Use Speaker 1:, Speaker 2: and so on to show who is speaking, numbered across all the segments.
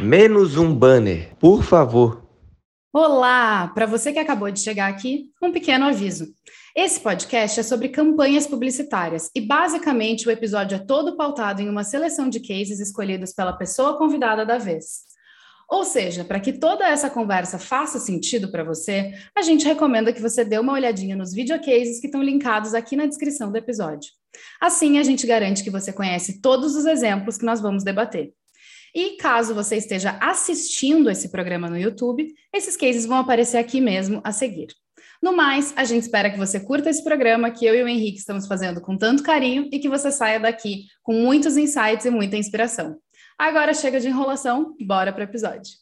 Speaker 1: Menos um banner, por favor.
Speaker 2: Olá! Para você que acabou de chegar aqui, um pequeno aviso. Esse podcast é sobre campanhas publicitárias e, basicamente, o episódio é todo pautado em uma seleção de cases escolhidos pela pessoa convidada da vez. Ou seja, para que toda essa conversa faça sentido para você, a gente recomenda que você dê uma olhadinha nos videocases que estão linkados aqui na descrição do episódio. Assim, a gente garante que você conhece todos os exemplos que nós vamos debater. E caso você esteja assistindo esse programa no YouTube, esses cases vão aparecer aqui mesmo a seguir. No mais, a gente espera que você curta esse programa que eu e o Henrique estamos fazendo com tanto carinho e que você saia daqui com muitos insights e muita inspiração. Agora chega de enrolação, bora para o episódio.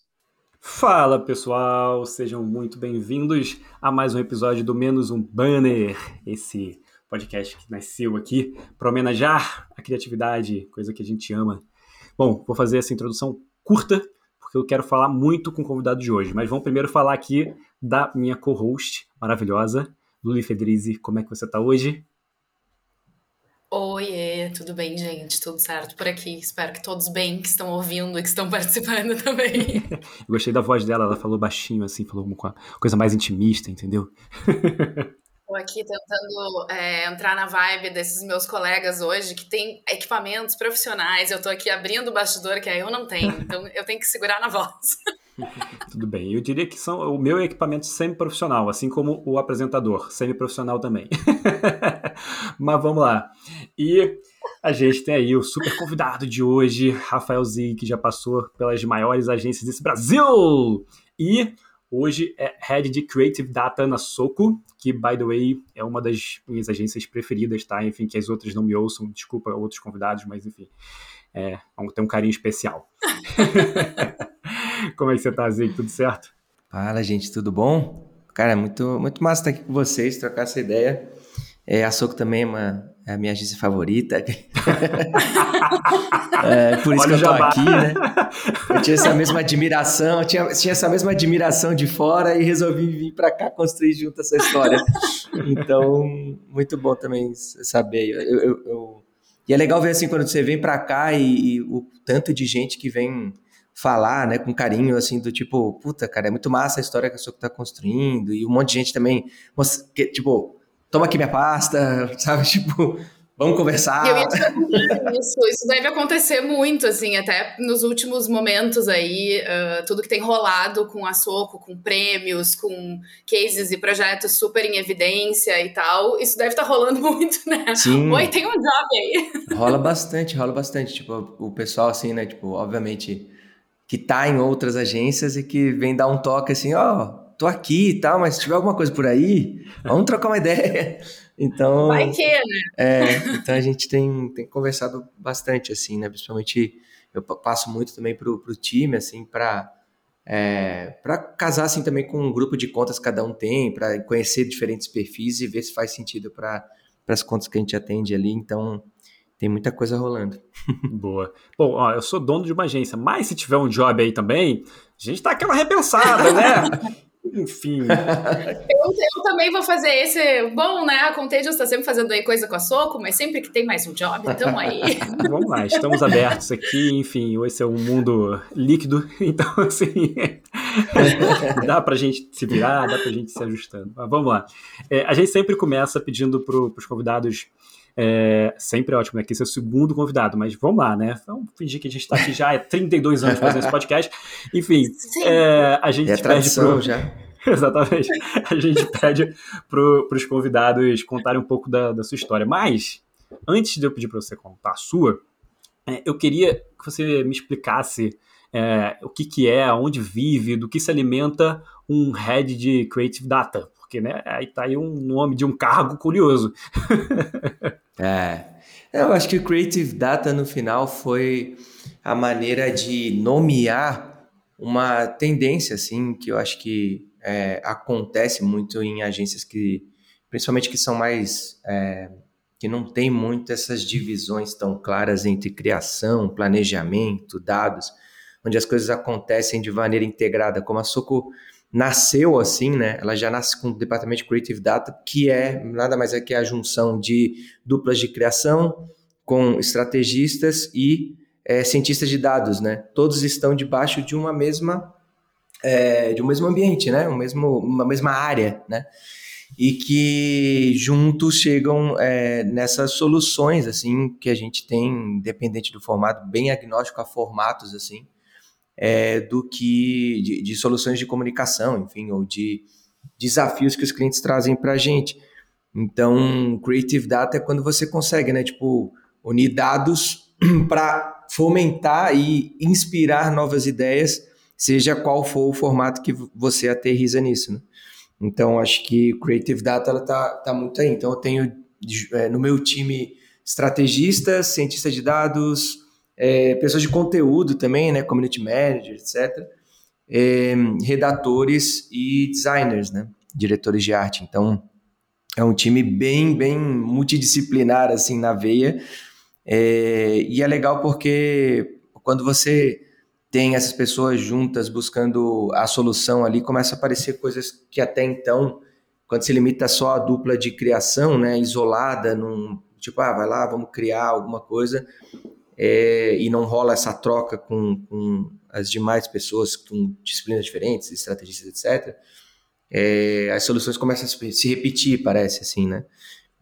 Speaker 3: Fala pessoal, sejam muito bem-vindos a mais um episódio do Menos um Banner, esse podcast que nasceu aqui para homenagear a criatividade, coisa que a gente ama. Bom, vou fazer essa introdução curta, porque eu quero falar muito com o convidado de hoje, mas vamos primeiro falar aqui da minha co-host maravilhosa, Luli Federizi. Como é que você está hoje?
Speaker 4: Oiê, tudo bem, gente? Tudo certo por aqui. Espero que todos bem, que estão ouvindo e que estão participando também.
Speaker 3: Eu gostei da voz dela, ela falou baixinho, assim, falou uma coisa mais intimista, entendeu?
Speaker 4: Estou aqui tentando é, entrar na vibe desses meus colegas hoje que têm equipamentos profissionais. Eu estou aqui abrindo o bastidor que aí eu não tenho, então eu tenho que segurar na voz.
Speaker 3: Tudo bem. Eu diria que são o meu equipamento semi-profissional, assim como o apresentador, semi-profissional também. Mas vamos lá. E a gente tem aí o super convidado de hoje, Rafael Zig, que já passou pelas maiores agências desse Brasil. E hoje é Head de Creative Data na Soco, que, by the way, é uma das minhas agências preferidas, tá? Enfim, que as outras não me ouçam, desculpa outros convidados, mas enfim, é, tem um carinho especial. Como é que você tá, Zig? Tudo certo?
Speaker 1: Fala, gente, tudo bom? Cara, muito, muito massa estar aqui com vocês, trocar essa ideia. É, a Soco também é, uma, é a minha agência favorita. é, por isso Olha que eu tô aqui, né? Eu tinha essa mesma admiração, tinha, tinha essa mesma admiração de fora e resolvi vir para cá construir junto essa história. Então, muito bom também saber. Eu, eu, eu... E é legal ver assim quando você vem para cá e, e o tanto de gente que vem falar, né, com carinho, assim, do tipo, puta, cara, é muito massa a história que a Soco tá construindo, e um monte de gente também, que, tipo, toma aqui minha pasta, sabe, tipo, vamos conversar.
Speaker 4: Eu ia te isso, isso deve acontecer muito, assim, até nos últimos momentos aí, uh, tudo que tem rolado com a Soco, com prêmios, com cases e projetos super em evidência e tal, isso deve estar tá rolando muito, né?
Speaker 1: Sim.
Speaker 4: Oi, tem um job aí.
Speaker 1: Rola bastante, rola bastante, tipo, o pessoal, assim, né, tipo, obviamente que tá em outras agências e que vem dar um toque assim, ó, oh, tô aqui e tal, mas se tiver alguma coisa por aí, vamos trocar uma ideia. Então,
Speaker 4: vai que, né?
Speaker 1: É, então a gente tem, tem conversado bastante assim, né? Principalmente eu passo muito também pro, pro time assim para é, para casar assim também com um grupo de contas que cada um tem, para conhecer diferentes perfis e ver se faz sentido para as contas que a gente atende ali. Então, tem muita coisa rolando.
Speaker 3: Boa. Bom, ó, eu sou dono de uma agência, mas se tiver um job aí também, a gente tá aquela repensada, né? Enfim. Eu,
Speaker 4: eu, também vou fazer esse. Bom, né? A Contagious está sempre fazendo aí coisa com a Soco, mas sempre que tem mais um job, então aí.
Speaker 3: Vamos lá, estamos abertos aqui. Enfim, esse é um mundo líquido, então, assim. dá pra gente se virar, dá pra gente se ajustando. Mas vamos lá. É, a gente sempre começa pedindo para os convidados é, sempre é ótimo, né? Que esse é o segundo convidado, mas vamos lá, né? Vamos fingir que a gente está aqui já há 32 anos fazendo esse podcast. Enfim, é, a gente
Speaker 1: é
Speaker 3: pede
Speaker 1: pro... já.
Speaker 3: Exatamente. A gente pede para os convidados contarem um pouco da, da, sua história. Mas, antes de eu pedir para você contar a sua, é, eu queria que você me explicasse é, o que, que é, onde vive, do que se alimenta um head de Creative Data. Porque né, aí tá aí um nome de um cargo curioso.
Speaker 1: É. Eu acho que o Creative Data no final foi a maneira de nomear uma tendência, assim, que eu acho que é, acontece muito em agências que, principalmente que são mais, é, que não tem muito essas divisões tão claras entre criação, planejamento, dados, onde as coisas acontecem de maneira integrada, como a Soco nasceu assim, né? Ela já nasce com o departamento de Creative Data, que é nada mais é que a junção de duplas de criação com estrategistas e é, cientistas de dados, né? Todos estão debaixo de uma mesma é, de um mesmo ambiente, né? Um mesmo, uma mesma área, né? E que juntos chegam é, nessas soluções assim que a gente tem, independente do formato, bem agnóstico a formatos assim, é, do que de, de, soluções de comunicação, enfim, ou de desafios que os clientes trazem para a gente. Então, Creative Data é quando você consegue, né, tipo, unir dados para fomentar e inspirar novas ideias, seja qual for o formato que você aterriza nisso. Né? Então, acho que Creative Data ela tá, tá muito aí. Então, eu tenho é, no meu time estrategistas, cientistas de dados, é, pessoas de conteúdo também, né, community manager, etc., é, redatores e designers, né, diretores de arte. Então, é um time bem, bem multidisciplinar, assim, na veia, é, e é legal porque quando você tem essas pessoas juntas buscando a solução ali, começa a aparecer coisas que até então, quando se limita só a dupla de criação, né, isolada, num, tipo, ah, vai lá, vamos criar alguma coisa, é, e não rola essa troca com, com, as demais pessoas com disciplinas diferentes, estrategistas, etc., é, as soluções começam a se repetir, parece assim, né?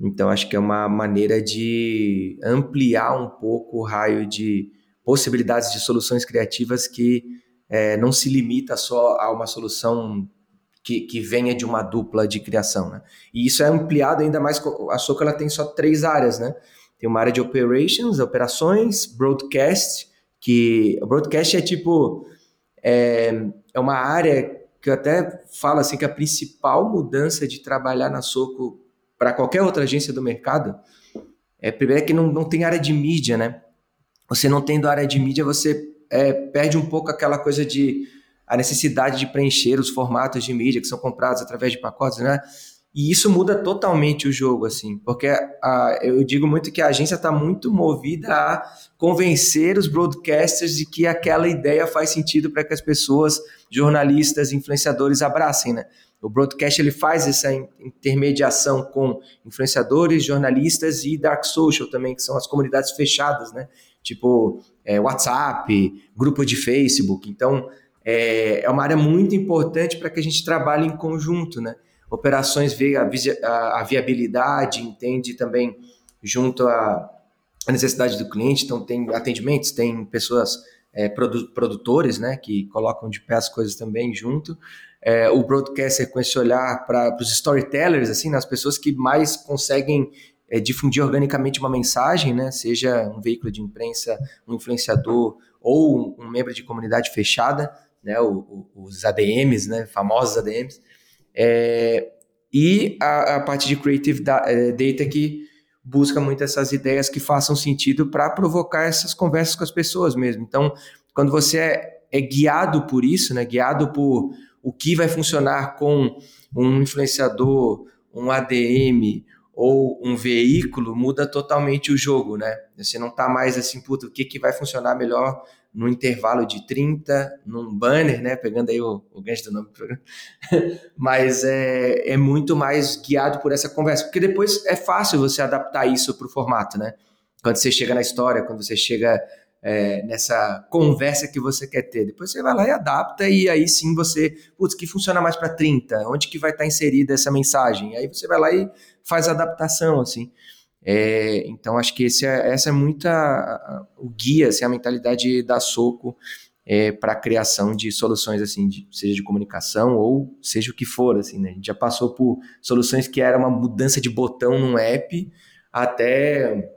Speaker 1: Então, acho que é uma maneira de ampliar um pouco o raio de possibilidades de soluções criativas que é, não se limita só a uma solução que, que venha de uma dupla de criação, né? E isso é ampliado ainda mais, a Soca ela tem só três áreas, né? Tem uma área de operations, operações, broadcast, que o broadcast é tipo é, é uma área que eu até falo assim que a principal mudança de trabalhar na Soco para qualquer outra agência do mercado é primeiro é que não, não tem área de mídia, né? Você não tendo área de mídia, você é, perde um pouco aquela coisa de a necessidade de preencher os formatos de mídia que são comprados através de pacotes, né? E isso muda totalmente o jogo, assim, porque a, eu digo muito que a agência está muito movida a convencer os broadcasters de que aquela ideia faz sentido para que as pessoas, jornalistas, influenciadores abracem, né? O broadcast ele faz essa intermediação com influenciadores, jornalistas e dark social também, que são as comunidades fechadas, né? Tipo é, WhatsApp, grupo de Facebook. Então é, é uma área muito importante para que a gente trabalhe em conjunto, né? Operações vê a, a, viabilidade, entende? Também junto à, necessidade do cliente, então tem atendimentos, tem pessoas, é, produ, produtores, né, que colocam de pé as coisas também junto, é, o broadcaster com esse olhar para os storytellers, assim, nas né, pessoas que mais conseguem é, difundir organicamente uma mensagem, né, seja um veículo de imprensa, um influenciador ou um, um membro de comunidade fechada, né, o, o, os ADMs, né, famosos ADMs, é, e a, a, parte de Creative é, Data que busca muito essas ideias que façam sentido para provocar essas conversas com as pessoas mesmo. Então, quando você é, é guiado por isso, né, guiado por o que vai funcionar com um influenciador, um ADM ou um veículo, muda totalmente o jogo, né? Você não está mais assim, puta, o que, que vai funcionar melhor no intervalo de 30, num banner, né? Pegando aí o, o gancho do nome do programa. Mas é, é muito mais guiado por essa conversa, porque depois é fácil você adaptar isso para o formato, né? Quando você chega na história, quando você chega é, nessa conversa que você quer ter. Depois você vai lá e adapta, e aí sim você, putz, que funciona mais para 30? Onde que vai estar tá inserida essa mensagem? Aí você vai lá e faz a adaptação, assim. É, então, acho que esse é, essa é muita o guia, assim, a mentalidade da Soco é, para a criação de soluções, assim, de, seja de comunicação ou seja o que for, assim, né? A gente já passou por soluções que era uma mudança de botão num app até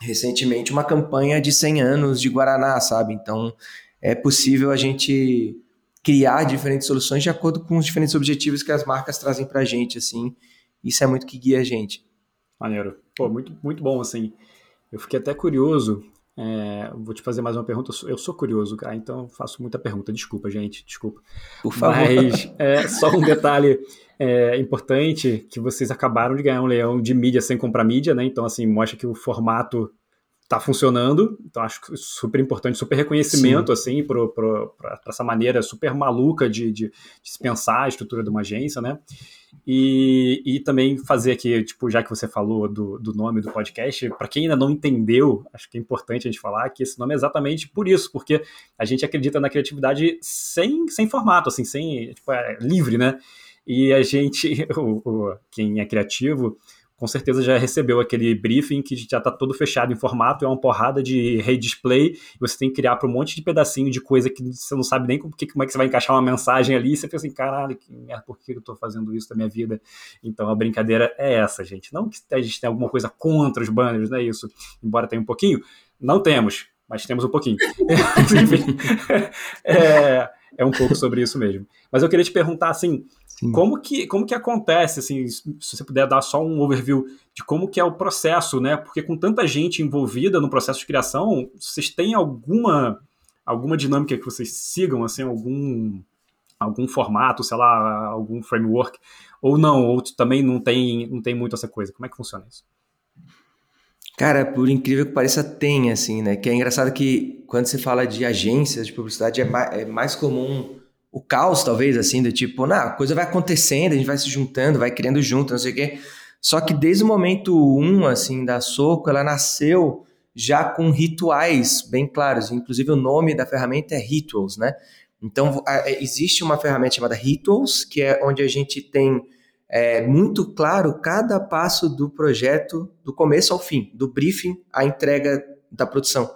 Speaker 1: recentemente uma campanha de 100 anos de Guaraná, sabe? Então, é possível a gente criar diferentes soluções de acordo com os diferentes objetivos que as marcas trazem para a gente, assim. Isso é muito que guia a gente.
Speaker 3: Maneiro. Pô, muito, muito bom, assim. Eu fiquei até curioso. É, vou te fazer mais uma pergunta. Eu sou curioso, cara, então faço muita pergunta. Desculpa, gente, desculpa.
Speaker 1: Por favor.
Speaker 3: Mas é, só um detalhe é, importante, que vocês acabaram de ganhar um leão de mídia sem comprar mídia, né? Então, assim, mostra que o formato tá funcionando, então acho super importante, super reconhecimento, Sim. assim, para essa maneira super maluca de, de, de, se pensar a estrutura de uma agência, né? E, e também fazer aqui, tipo, já que você falou do, do nome do podcast, para quem ainda não entendeu, acho que é importante a gente falar que esse nome é exatamente por isso, porque a gente acredita na criatividade sem, sem formato, assim, sem, tipo, é livre, né? E a gente, o, o, quem é criativo, com certeza já recebeu aquele briefing que já está todo fechado em formato, é uma porrada de redisplay, você tem que criar para um monte de pedacinho de coisa que você não sabe nem como, como é que você vai encaixar uma mensagem ali, e você pensa assim, caralho, que merda, por que eu estou fazendo isso na minha vida? Então a brincadeira é essa, gente. Não que a gente tenha alguma coisa contra os banners, não é isso, embora tenha um pouquinho, não temos, mas temos um pouquinho. Enfim, é, é um pouco sobre isso mesmo. Mas eu queria te perguntar, assim, como que, como que acontece, assim, se você puder dar só um overview de como que é o processo, né? Porque com tanta gente envolvida no processo de criação, vocês têm alguma, alguma dinâmica que vocês sigam, assim, algum, algum formato, sei lá, algum framework, ou não, ou também não tem, não tem muito essa coisa. Como é que funciona isso?
Speaker 1: Cara, por incrível que pareça, tem, assim, né? Que é engraçado que quando você fala de agências de publicidade, é mais, é mais comum o caos, talvez, assim, do tipo, não, a coisa vai acontecendo, a gente vai se juntando, vai criando junto, não sei o quê. Só que desde o momento um, assim, da Soco, ela nasceu já com rituais bem claros. Inclusive, o nome da ferramenta é Rituals, né? Então, é, existe uma ferramenta chamada Rituals, que é onde a gente tem é, muito claro cada passo do projeto, do começo ao fim, do briefing à entrega da produção.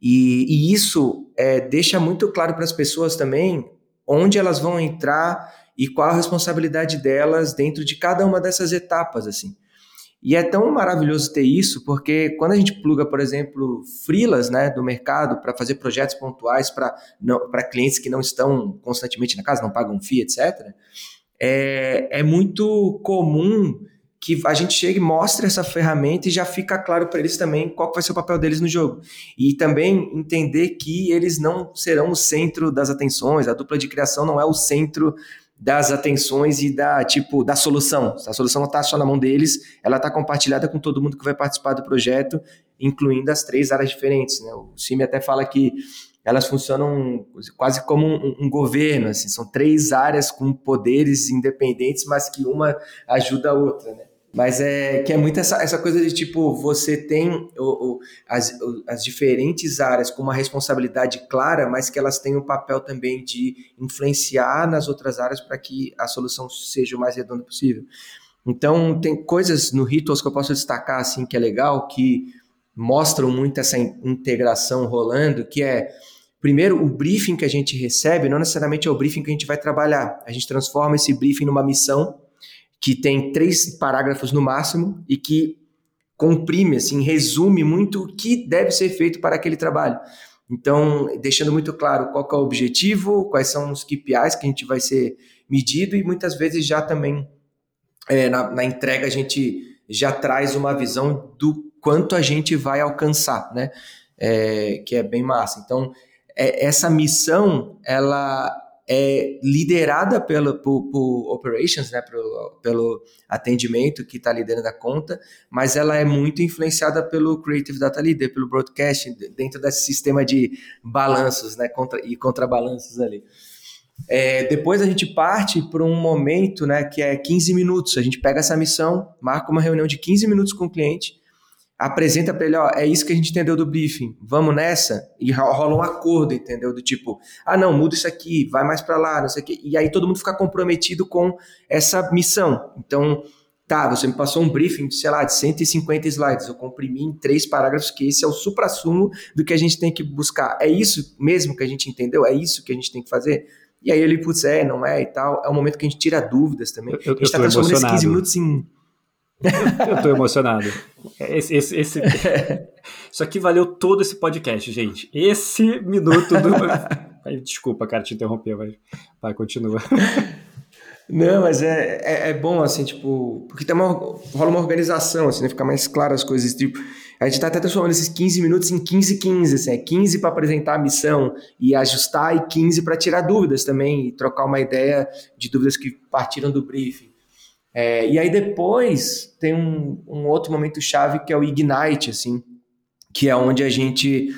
Speaker 1: E, e isso é, deixa muito claro para as pessoas também onde elas vão entrar e qual a responsabilidade delas dentro de cada uma dessas etapas, assim. E é tão maravilhoso ter isso, porque quando a gente pluga, por exemplo, frilas né, do mercado para fazer projetos pontuais para clientes que não estão constantemente na casa, não pagam FII, etc., é, é muito comum que a gente chegue e mostre essa ferramenta e já fica claro para eles também qual vai ser o papel deles no jogo. E também entender que eles não serão o centro das atenções, a dupla de criação não é o centro das atenções e da tipo da solução. A solução não está só na mão deles, ela está compartilhada com todo mundo que vai participar do projeto, incluindo as três áreas diferentes. Né? O Cime até fala que elas funcionam quase como um, um, governo, assim, são três áreas com poderes independentes, mas que uma ajuda a outra, né? Mas é que é muito essa, essa coisa de tipo, você tem o, o, as, o, as diferentes áreas com uma responsabilidade clara, mas que elas têm um papel também de influenciar nas outras áreas para que a solução seja o mais redonda possível. Então, tem coisas no Rituals que eu posso destacar, assim, que é legal, que mostram muito essa integração rolando, que é, primeiro, o briefing que a gente recebe não necessariamente é o briefing que a gente vai trabalhar. A gente transforma esse briefing numa missão que tem três parágrafos no máximo e que comprime, assim, resume muito o que deve ser feito para aquele trabalho. Então, deixando muito claro qual é o objetivo, quais são os KPIs que a gente vai ser medido e muitas vezes já também é, na, na, entrega a gente já traz uma visão do quanto a gente vai alcançar, né? É, que é bem massa. Então, é, essa missão, ela é liderada pelo, por, por operations, né, pelo, pelo atendimento que está liderando a conta, mas ela é muito influenciada pelo Creative Data Leader, pelo broadcasting, dentro desse sistema de balanços né, contra, e contrabalanços ali. É, depois a gente parte para um momento né, que é 15 minutos. A gente pega essa missão, marca uma reunião de 15 minutos com o cliente, apresenta para ele, ó, é isso que a gente entendeu do briefing, vamos nessa, e rola um acordo, entendeu? Do tipo, ah, não, muda isso aqui, vai mais para lá, não sei o quê. E aí todo mundo fica comprometido com essa missão. Então, tá, você me passou um briefing, sei lá, de 150 slides, eu comprimi em três parágrafos, que esse é o supra-sumo do que a gente tem que buscar. É isso mesmo que a gente entendeu? É isso que a gente tem que fazer? E aí ele, putz, é, não é e tal. É o momento que a gente tira dúvidas também.
Speaker 3: Eu,
Speaker 1: a gente está transformando esses 15 minutos em
Speaker 3: eu, tô emocionado. Esse, esse, esse, Isso aqui valeu todo esse podcast, gente. Esse minuto do. Desculpa, cara, te interromper, mas vai, continua.
Speaker 1: Não, mas é, é, é, bom, assim, tipo, porque tem uma, rola uma organização, assim, né? Fica mais claro as coisas, tipo, a gente tá até transformando esses 15 minutos em 15 15, assim, é 15 para apresentar a missão e ajustar e 15 para tirar dúvidas também e trocar uma ideia de dúvidas que partiram do briefing. É, e aí depois tem um, um, outro momento chave que é o Ignite, assim, que é onde a gente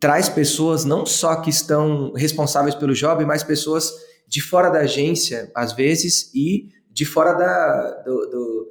Speaker 1: traz pessoas não só que estão responsáveis pelo job, mas pessoas de fora da agência, às vezes, e de fora da, do, do,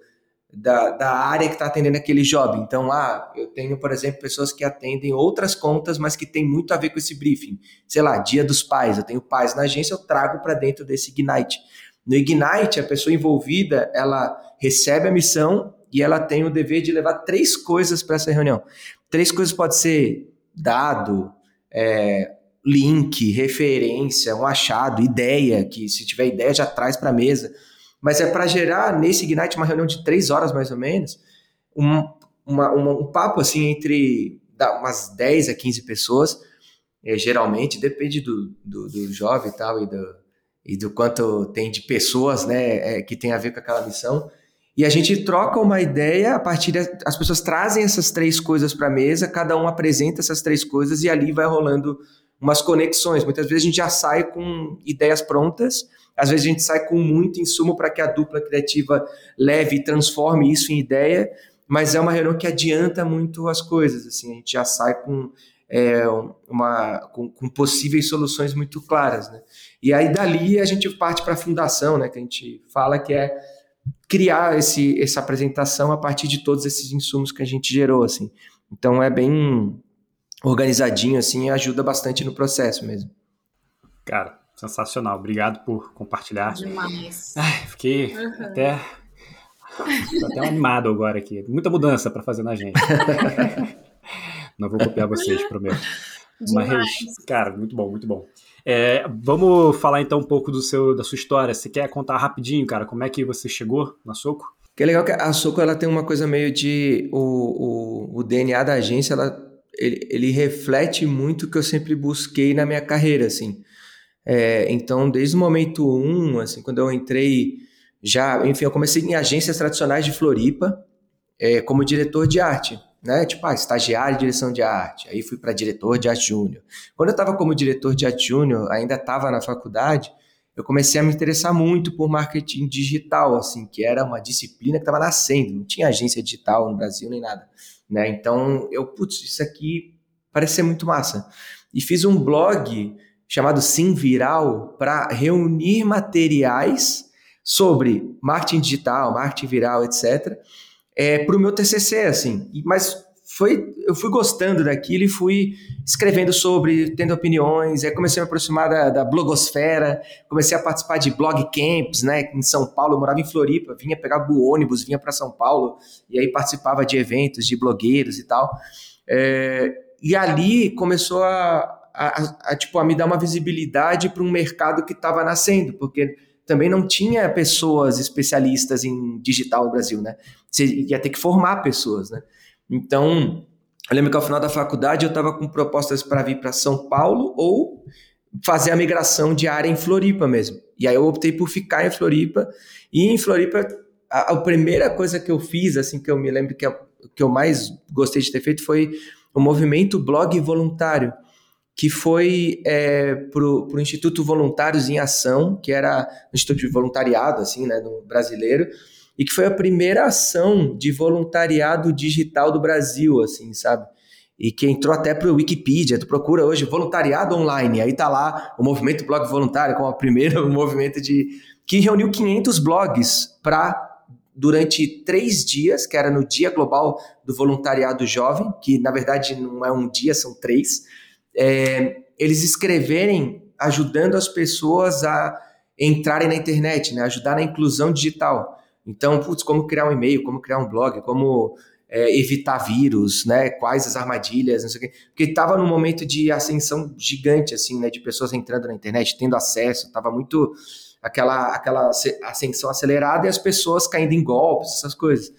Speaker 1: da, da, área que está atendendo aquele job. Então, ah, eu tenho, por exemplo, pessoas que atendem outras contas, mas que tem muito a ver com esse briefing. Sei lá, dia dos pais, eu tenho pais na agência, eu trago para dentro desse Ignite. No Ignite, a pessoa envolvida, ela recebe a missão e ela tem o dever de levar três coisas para essa reunião. Três coisas pode ser dado, é, link, referência, um achado, ideia, que se tiver ideia já traz para a mesa. Mas é para gerar nesse Ignite uma reunião de três horas mais ou menos, um, uma, uma, um papo assim entre umas 10 a 15 pessoas, é, geralmente, depende do, do, do, jovem e tal, e do, e do quanto tem de pessoas né, é, que tem a ver com aquela missão. E a gente troca uma ideia a partir das as pessoas trazem essas três coisas para a mesa, cada um apresenta essas três coisas e ali vai rolando umas conexões. Muitas vezes a gente já sai com ideias prontas, às vezes a gente sai com muito insumo para que a dupla criativa leve e transforme isso em ideia, mas é uma reunião que adianta muito as coisas. Assim, a gente já sai com é, uma, com, com, possíveis soluções muito claras. Né? E aí dali a gente parte para a fundação, né, que a gente fala que é criar esse, essa apresentação a partir de todos esses insumos que a gente gerou, assim. Então é bem organizadinho, assim, e ajuda bastante no processo mesmo.
Speaker 3: Cara, sensacional. Obrigado por compartilhar.
Speaker 4: Demais.
Speaker 3: Ai, fiquei uhum. até Tô até animado agora aqui. Muita mudança para fazer na gente. Não vou copiar vocês, prometo. Demais. Mas, cara, muito bom, muito bom. É, vamos falar então um pouco do seu, da sua história. Você quer contar rapidinho, cara, como é que você chegou na Soco?
Speaker 1: Que é legal que a Soco ela tem uma coisa meio de o, o, o DNA da agência, ela, ele, ele, reflete muito o que eu sempre busquei na minha carreira, assim. É, então, desde o momento um, assim, quando eu entrei já, enfim, eu comecei em agências tradicionais de Floripa é, como diretor de arte né? Tipo, ah, estagiário de direção de arte. Aí fui para diretor de arte júnior. Quando eu estava como diretor de arte júnior, ainda estava na faculdade, eu comecei a me interessar muito por marketing digital, assim, que era uma disciplina que estava nascendo. Não tinha agência digital no Brasil nem nada, né? Então, eu, putz, isso aqui parece ser muito massa. E fiz um blog chamado Sim Viral para reunir materiais sobre marketing digital, marketing viral, etc é, para o meu TCC, assim. Mas foi, eu fui gostando daquilo e fui escrevendo sobre, tendo opiniões, aí comecei a me aproximar da, da blogosfera, comecei a participar de blog camps, né, em São Paulo, eu morava em Floripa, vinha pegar o ônibus, vinha para São Paulo, e aí participava de eventos de blogueiros e tal, é, e ali começou a, a, a, a, tipo, a me dar uma visibilidade para um mercado que estava nascendo, porque também não tinha pessoas especialistas em digital no Brasil, né? Você ia ter que formar pessoas, né? Então, eu lembro que ao final da faculdade eu estava com propostas para vir para São Paulo ou fazer a migração de área em Floripa mesmo. E aí eu optei por ficar em Floripa. E em Floripa, a, a primeira coisa que eu fiz, assim, que eu me lembro que, que eu mais gostei de ter feito foi o movimento blog voluntário que foi é, para o Instituto Voluntários em Ação, que era um instituto de voluntariado, assim, né, no brasileiro, e que foi a primeira ação de voluntariado digital do Brasil, assim, sabe? E que entrou até para o Wikipedia, tu procura hoje voluntariado online, aí tá lá o movimento blog voluntário como o primeiro movimento de que reuniu 500 blogs para durante três dias, que era no Dia Global do Voluntariado Jovem, que na verdade não é um dia, são três, é, eles escreverem ajudando as pessoas a entrarem na internet, né? ajudar na inclusão digital. Então, putz, como criar um e-mail, como criar um blog, como é, evitar vírus, né? Quais as armadilhas, não sei o quê. Porque estava num momento de ascensão gigante, assim, né? De pessoas entrando na internet, tendo acesso, estava muito aquela, aquela ascensão acelerada e as pessoas caindo em golpes, essas coisas.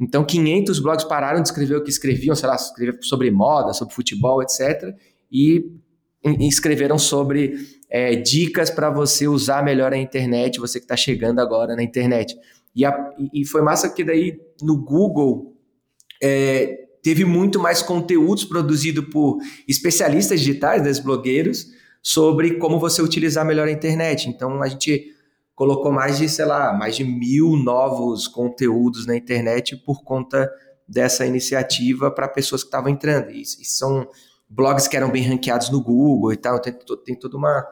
Speaker 1: Então, 500 blogs pararam de escrever o que escreviam, sei lá, escrever sobre moda, sobre futebol, etc e escreveram sobre é, dicas para você usar melhor a internet, você que está chegando agora na internet. E, a, e, foi massa que daí no Google é, teve muito mais conteúdos produzido por especialistas digitais, das blogueiros, sobre como você utilizar melhor a internet. Então a gente colocou mais de, sei lá, mais de mil novos conteúdos na internet por conta dessa iniciativa para pessoas que estavam entrando. E, e, são blogs que eram bem ranqueados no Google e tal, tem, tem toda uma,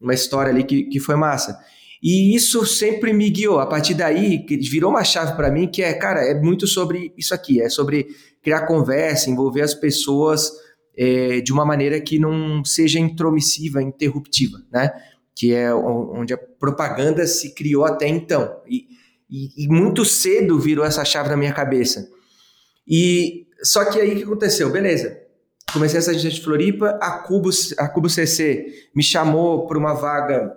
Speaker 1: uma história ali que, que foi massa. E isso sempre me guiou. A partir daí, virou uma chave para mim que é, cara, é muito sobre isso aqui, é sobre criar conversa, envolver as pessoas é, de uma maneira que não seja intromissiva, interruptiva, né? Que é onde a propaganda se criou até então. E, e, e muito cedo virou essa chave na minha cabeça. E só que aí o que aconteceu? Beleza. Comecei essa agência de Floripa, a Cubo, a Cubo CC me chamou para uma vaga.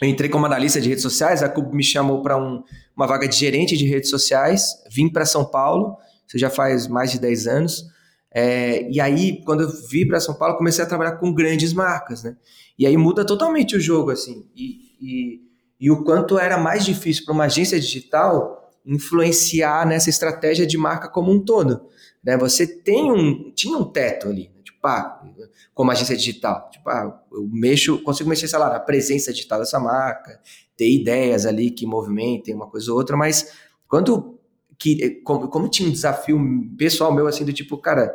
Speaker 1: Eu entrei como analista de redes sociais, a Cubo me chamou para um, uma vaga de gerente de redes sociais. Vim para São Paulo, isso já faz mais de 10 anos. É, e aí, quando eu vim para São Paulo, comecei a trabalhar com grandes marcas, né? E aí muda totalmente o jogo, assim. E, e, e o quanto era mais difícil para uma agência digital influenciar nessa estratégia de marca como um todo. Né? Você tem um, tinha um teto ali? Tipo, como agência digital, tipo, ah, eu mexo, consigo mexer, sei lá, na presença digital dessa marca, ter ideias ali que movimentem uma coisa ou outra, mas quando que como, como tinha um desafio pessoal meu assim do tipo, cara,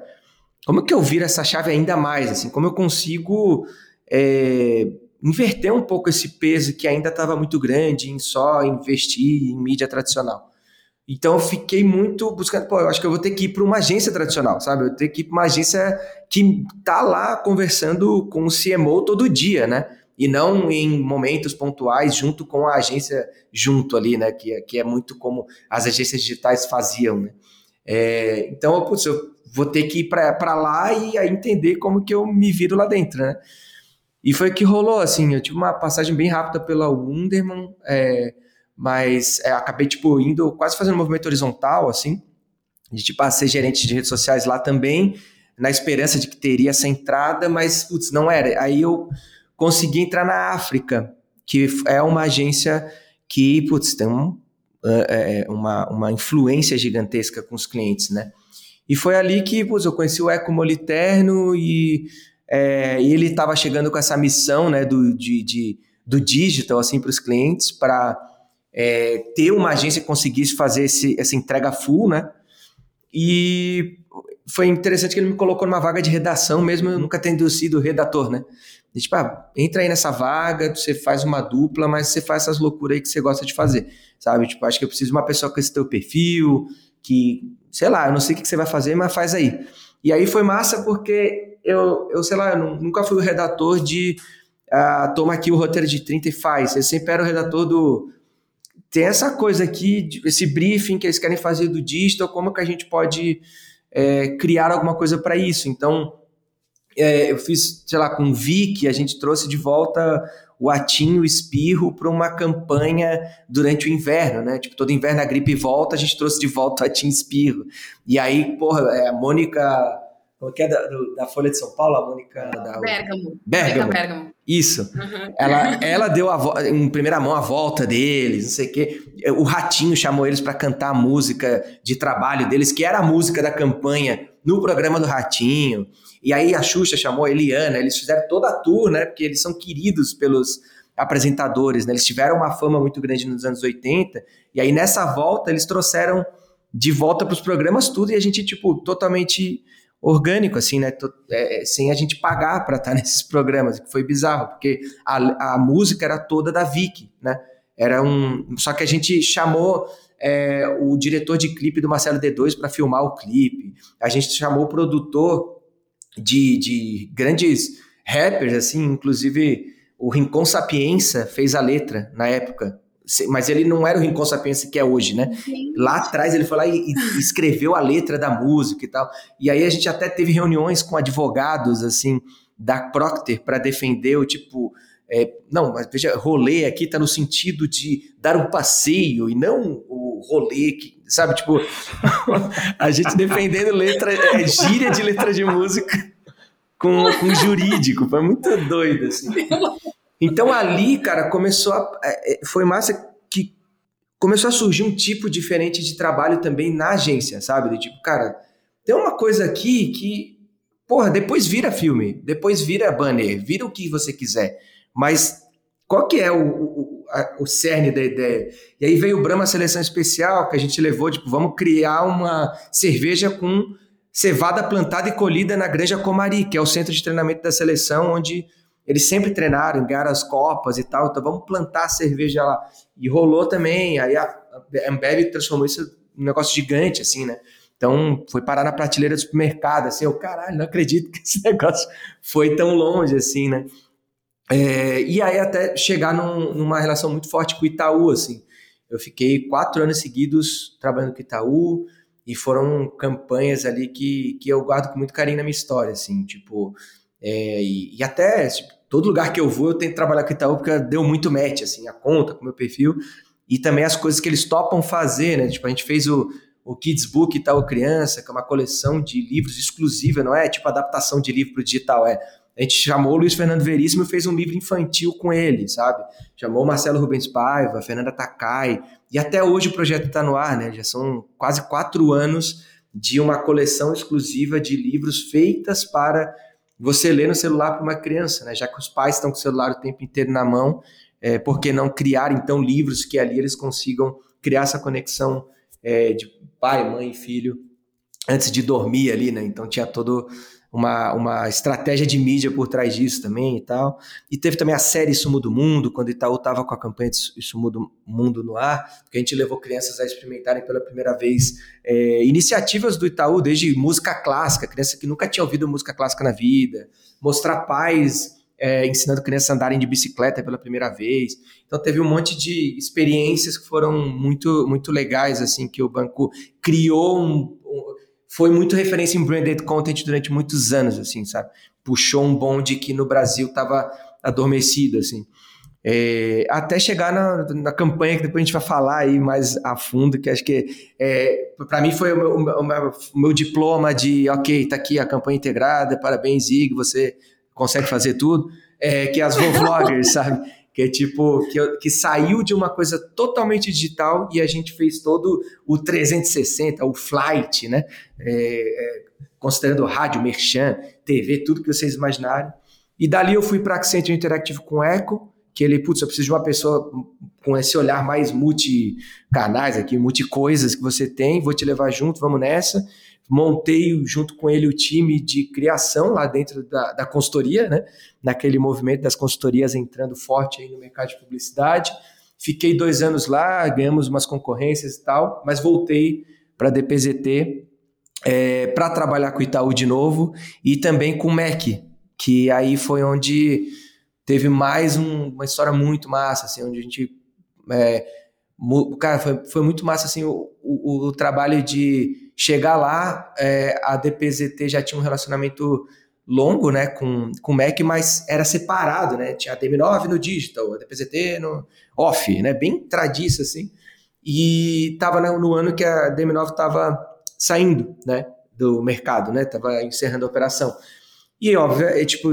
Speaker 1: como que eu viro essa chave ainda mais, assim, como eu consigo é, inverter um pouco esse peso que ainda estava muito grande em só investir em mídia tradicional. Então eu fiquei muito buscando, pô, eu acho que eu vou ter que ir para uma agência tradicional, sabe? Eu ter que ir para uma agência que tá lá conversando com o CMO todo dia, né? E não em momentos pontuais junto com a agência junto ali, né? Que, é, que é muito como as agências digitais faziam, né? É, então, putz, eu vou ter que ir para lá e entender como que eu me viro lá dentro, né? E foi que rolou, assim, eu tive uma passagem bem rápida pela Wunderman, é, mas é, acabei, tipo, indo, quase fazendo um movimento horizontal, assim, de, tipo, ser gerente de redes sociais lá também, na esperança de que teria essa entrada, mas, putz, não era. Aí eu consegui entrar na África, que é uma agência que, putz, tem um, é, é, uma, uma influência gigantesca com os clientes, né? E foi ali que, putz, eu conheci o Eco Moliterno e, é, ele estava chegando com essa missão, né, do, de, de do digital, assim, para os clientes, para é, ter uma agência que conseguisse fazer esse, essa entrega full, né? E foi interessante que ele me colocou numa vaga de redação, mesmo eu nunca tendo sido redator, né? E, tipo, ah, entra aí nessa vaga, você faz uma dupla, mas você faz essas loucuras aí que você gosta de fazer, sabe? Tipo, acho que eu preciso de uma pessoa com esse teu perfil, que, sei lá, eu não sei o que você vai fazer, mas faz aí. E aí foi massa porque eu, eu sei lá, eu nunca fui o redator de ah, toma aqui o roteiro de 30 e faz. Eu sempre era o redator do tem essa coisa aqui, esse briefing que eles querem fazer do digital, como que a gente pode é, criar alguma coisa para isso. Então, é, eu fiz, sei lá, com o Vic, a gente trouxe de volta o atinho, o espirro para uma campanha durante o inverno, né? Tipo, todo inverno a gripe volta, a gente trouxe de volta o atinho espirro. E aí, porra, é, a Mônica como que é da, do, da Folha de São Paulo, a Mônica? Da,
Speaker 4: Bergamo.
Speaker 1: Bergamo. Bergamo. Isso. Uhum. Ela, ela deu a, em primeira mão a volta deles, não sei o quê. O Ratinho chamou eles para cantar a música de trabalho deles, que era a música da campanha no programa do Ratinho. E aí a Xuxa chamou a Eliana, eles fizeram toda a tour, né? Porque eles são queridos pelos apresentadores, né? Eles tiveram uma fama muito grande nos anos 80. E aí nessa volta eles trouxeram de volta para os programas tudo e a gente, tipo, totalmente orgânico, assim, né? É, sem a gente pagar para estar nesses programas, que foi bizarro, porque a, a música era toda da Vicky, né? Era um. Só que a gente chamou é, o diretor de clipe do Marcelo D2 para filmar o clipe. A gente chamou o produtor de, de grandes rappers, assim, inclusive o Rincon Sapienza fez a letra na época mas ele não era o Rincon Sapienza que é hoje, né? Sim. Lá atrás ele foi lá e, e, escreveu a letra da música e tal. E aí a gente até teve reuniões com advogados, assim, da Procter para defender o tipo. É, não, mas veja, rolê aqui tá no sentido de dar um passeio e não o rolê que, sabe, tipo, a gente defendendo letra, é, gíria de letra de música com, com jurídico, foi muito doido, assim. Então ali, cara, começou a. É, é, foi massa que começou a surgir um tipo diferente de trabalho também na agência, sabe? De tipo, cara, tem uma coisa aqui que, porra, depois vira filme, depois vira banner, vira o que você quiser. Mas qual que é o, o a, o cerne da ideia. E aí veio o Brahma Seleção Especial, que a gente levou, tipo, vamos criar uma cerveja com cevada plantada e colhida na Granja Comari, que é o centro de treinamento da seleção, onde eles sempre treinaram, ganharam as copas e tal, então vamos plantar a cerveja lá. E rolou também, aí a Ambev transformou isso num negócio gigante, assim, né? Então, foi parar na prateleira do supermercado, assim, eu, caralho, não acredito que esse negócio foi tão longe, assim, né? É, e aí até chegar num, numa relação muito forte com o Itaú, assim. Eu fiquei quatro anos seguidos trabalhando com o Itaú, e foram campanhas ali que, que eu guardo com muito carinho na minha história, assim, tipo... É, e, e, até, tipo, todo lugar que eu vou, eu tento trabalhar com o Itaú, porque deu muito match, assim, a conta com o meu perfil, e também as coisas que eles topam fazer, né? Tipo, a gente fez o o Kids Book Itaú Criança, que é uma coleção de livros exclusiva, não é tipo adaptação de livro para o digital, é. A gente chamou o Luiz Fernando Veríssimo e fez um livro infantil com ele, sabe? Chamou Marcelo Rubens Paiva, Fernanda Takai, e até hoje o projeto está no ar, né? Já são quase quatro anos de uma coleção exclusiva de livros feitas para você ler no celular para uma criança, né? Já que os pais estão com o celular o tempo inteiro na mão, é, por que não criar então livros que ali eles consigam criar essa conexão é, de pai, mãe e filho antes de dormir ali, né? Então tinha todo uma, uma estratégia de mídia por trás disso também e tal. E teve também a série Isso Muda o Mundo, quando o Itaú estava com a campanha de Isso Muda o Mundo no ar, que a gente levou crianças a experimentarem pela primeira vez é, iniciativas do Itaú, desde música clássica, criança que nunca tinha ouvido música clássica na vida, mostrar pais é, ensinando crianças a andarem de bicicleta pela primeira vez. Então teve um monte de experiências que foram muito muito legais assim que o banco criou um, um, foi muito referência em branded content durante muitos anos assim, sabe? Puxou um bonde que no Brasil estava adormecido assim. É, até chegar na, na, campanha que depois a gente vai falar aí mais a fundo, que acho que é, para mim foi o meu, o, meu, o meu, diploma de ok, tá aqui a campanha integrada, parabéns, Ig, você consegue fazer tudo, é, que é as vloggers, sabe? Que é tipo, que, que saiu de uma coisa totalmente digital e a gente fez todo o 360, o flight, né? É, é, considerando rádio, merchan, TV, tudo que vocês imaginarem. E dali eu fui para Accenture Interactive com Echo, que ele, putz, eu preciso de uma pessoa com esse olhar mais multi-canais aqui, multi-coisas que você tem, vou te levar junto, vamos nessa montei junto com ele o time de criação lá dentro da, da consultoria, né? naquele movimento das consultorias entrando forte aí no mercado de publicidade. Fiquei dois anos lá, ganhamos umas concorrências e tal, mas voltei para a DPZT é, para trabalhar com o Itaú de novo e também com o MEC, que aí foi onde teve mais um, uma história muito massa, assim, onde a gente... É, cara, foi, foi muito massa assim, o, o, o trabalho de Chegar lá, é, a DPZT já tinha um relacionamento longo, né, com, com o Mac, mas era separado, né, tinha a DM9 no digital, a DPZT no off, né, bem tradiça, assim, e tava no, no ano que a DM9 estava saindo, né, do mercado, né, tava encerrando a operação. E, óbvio, é, tipo,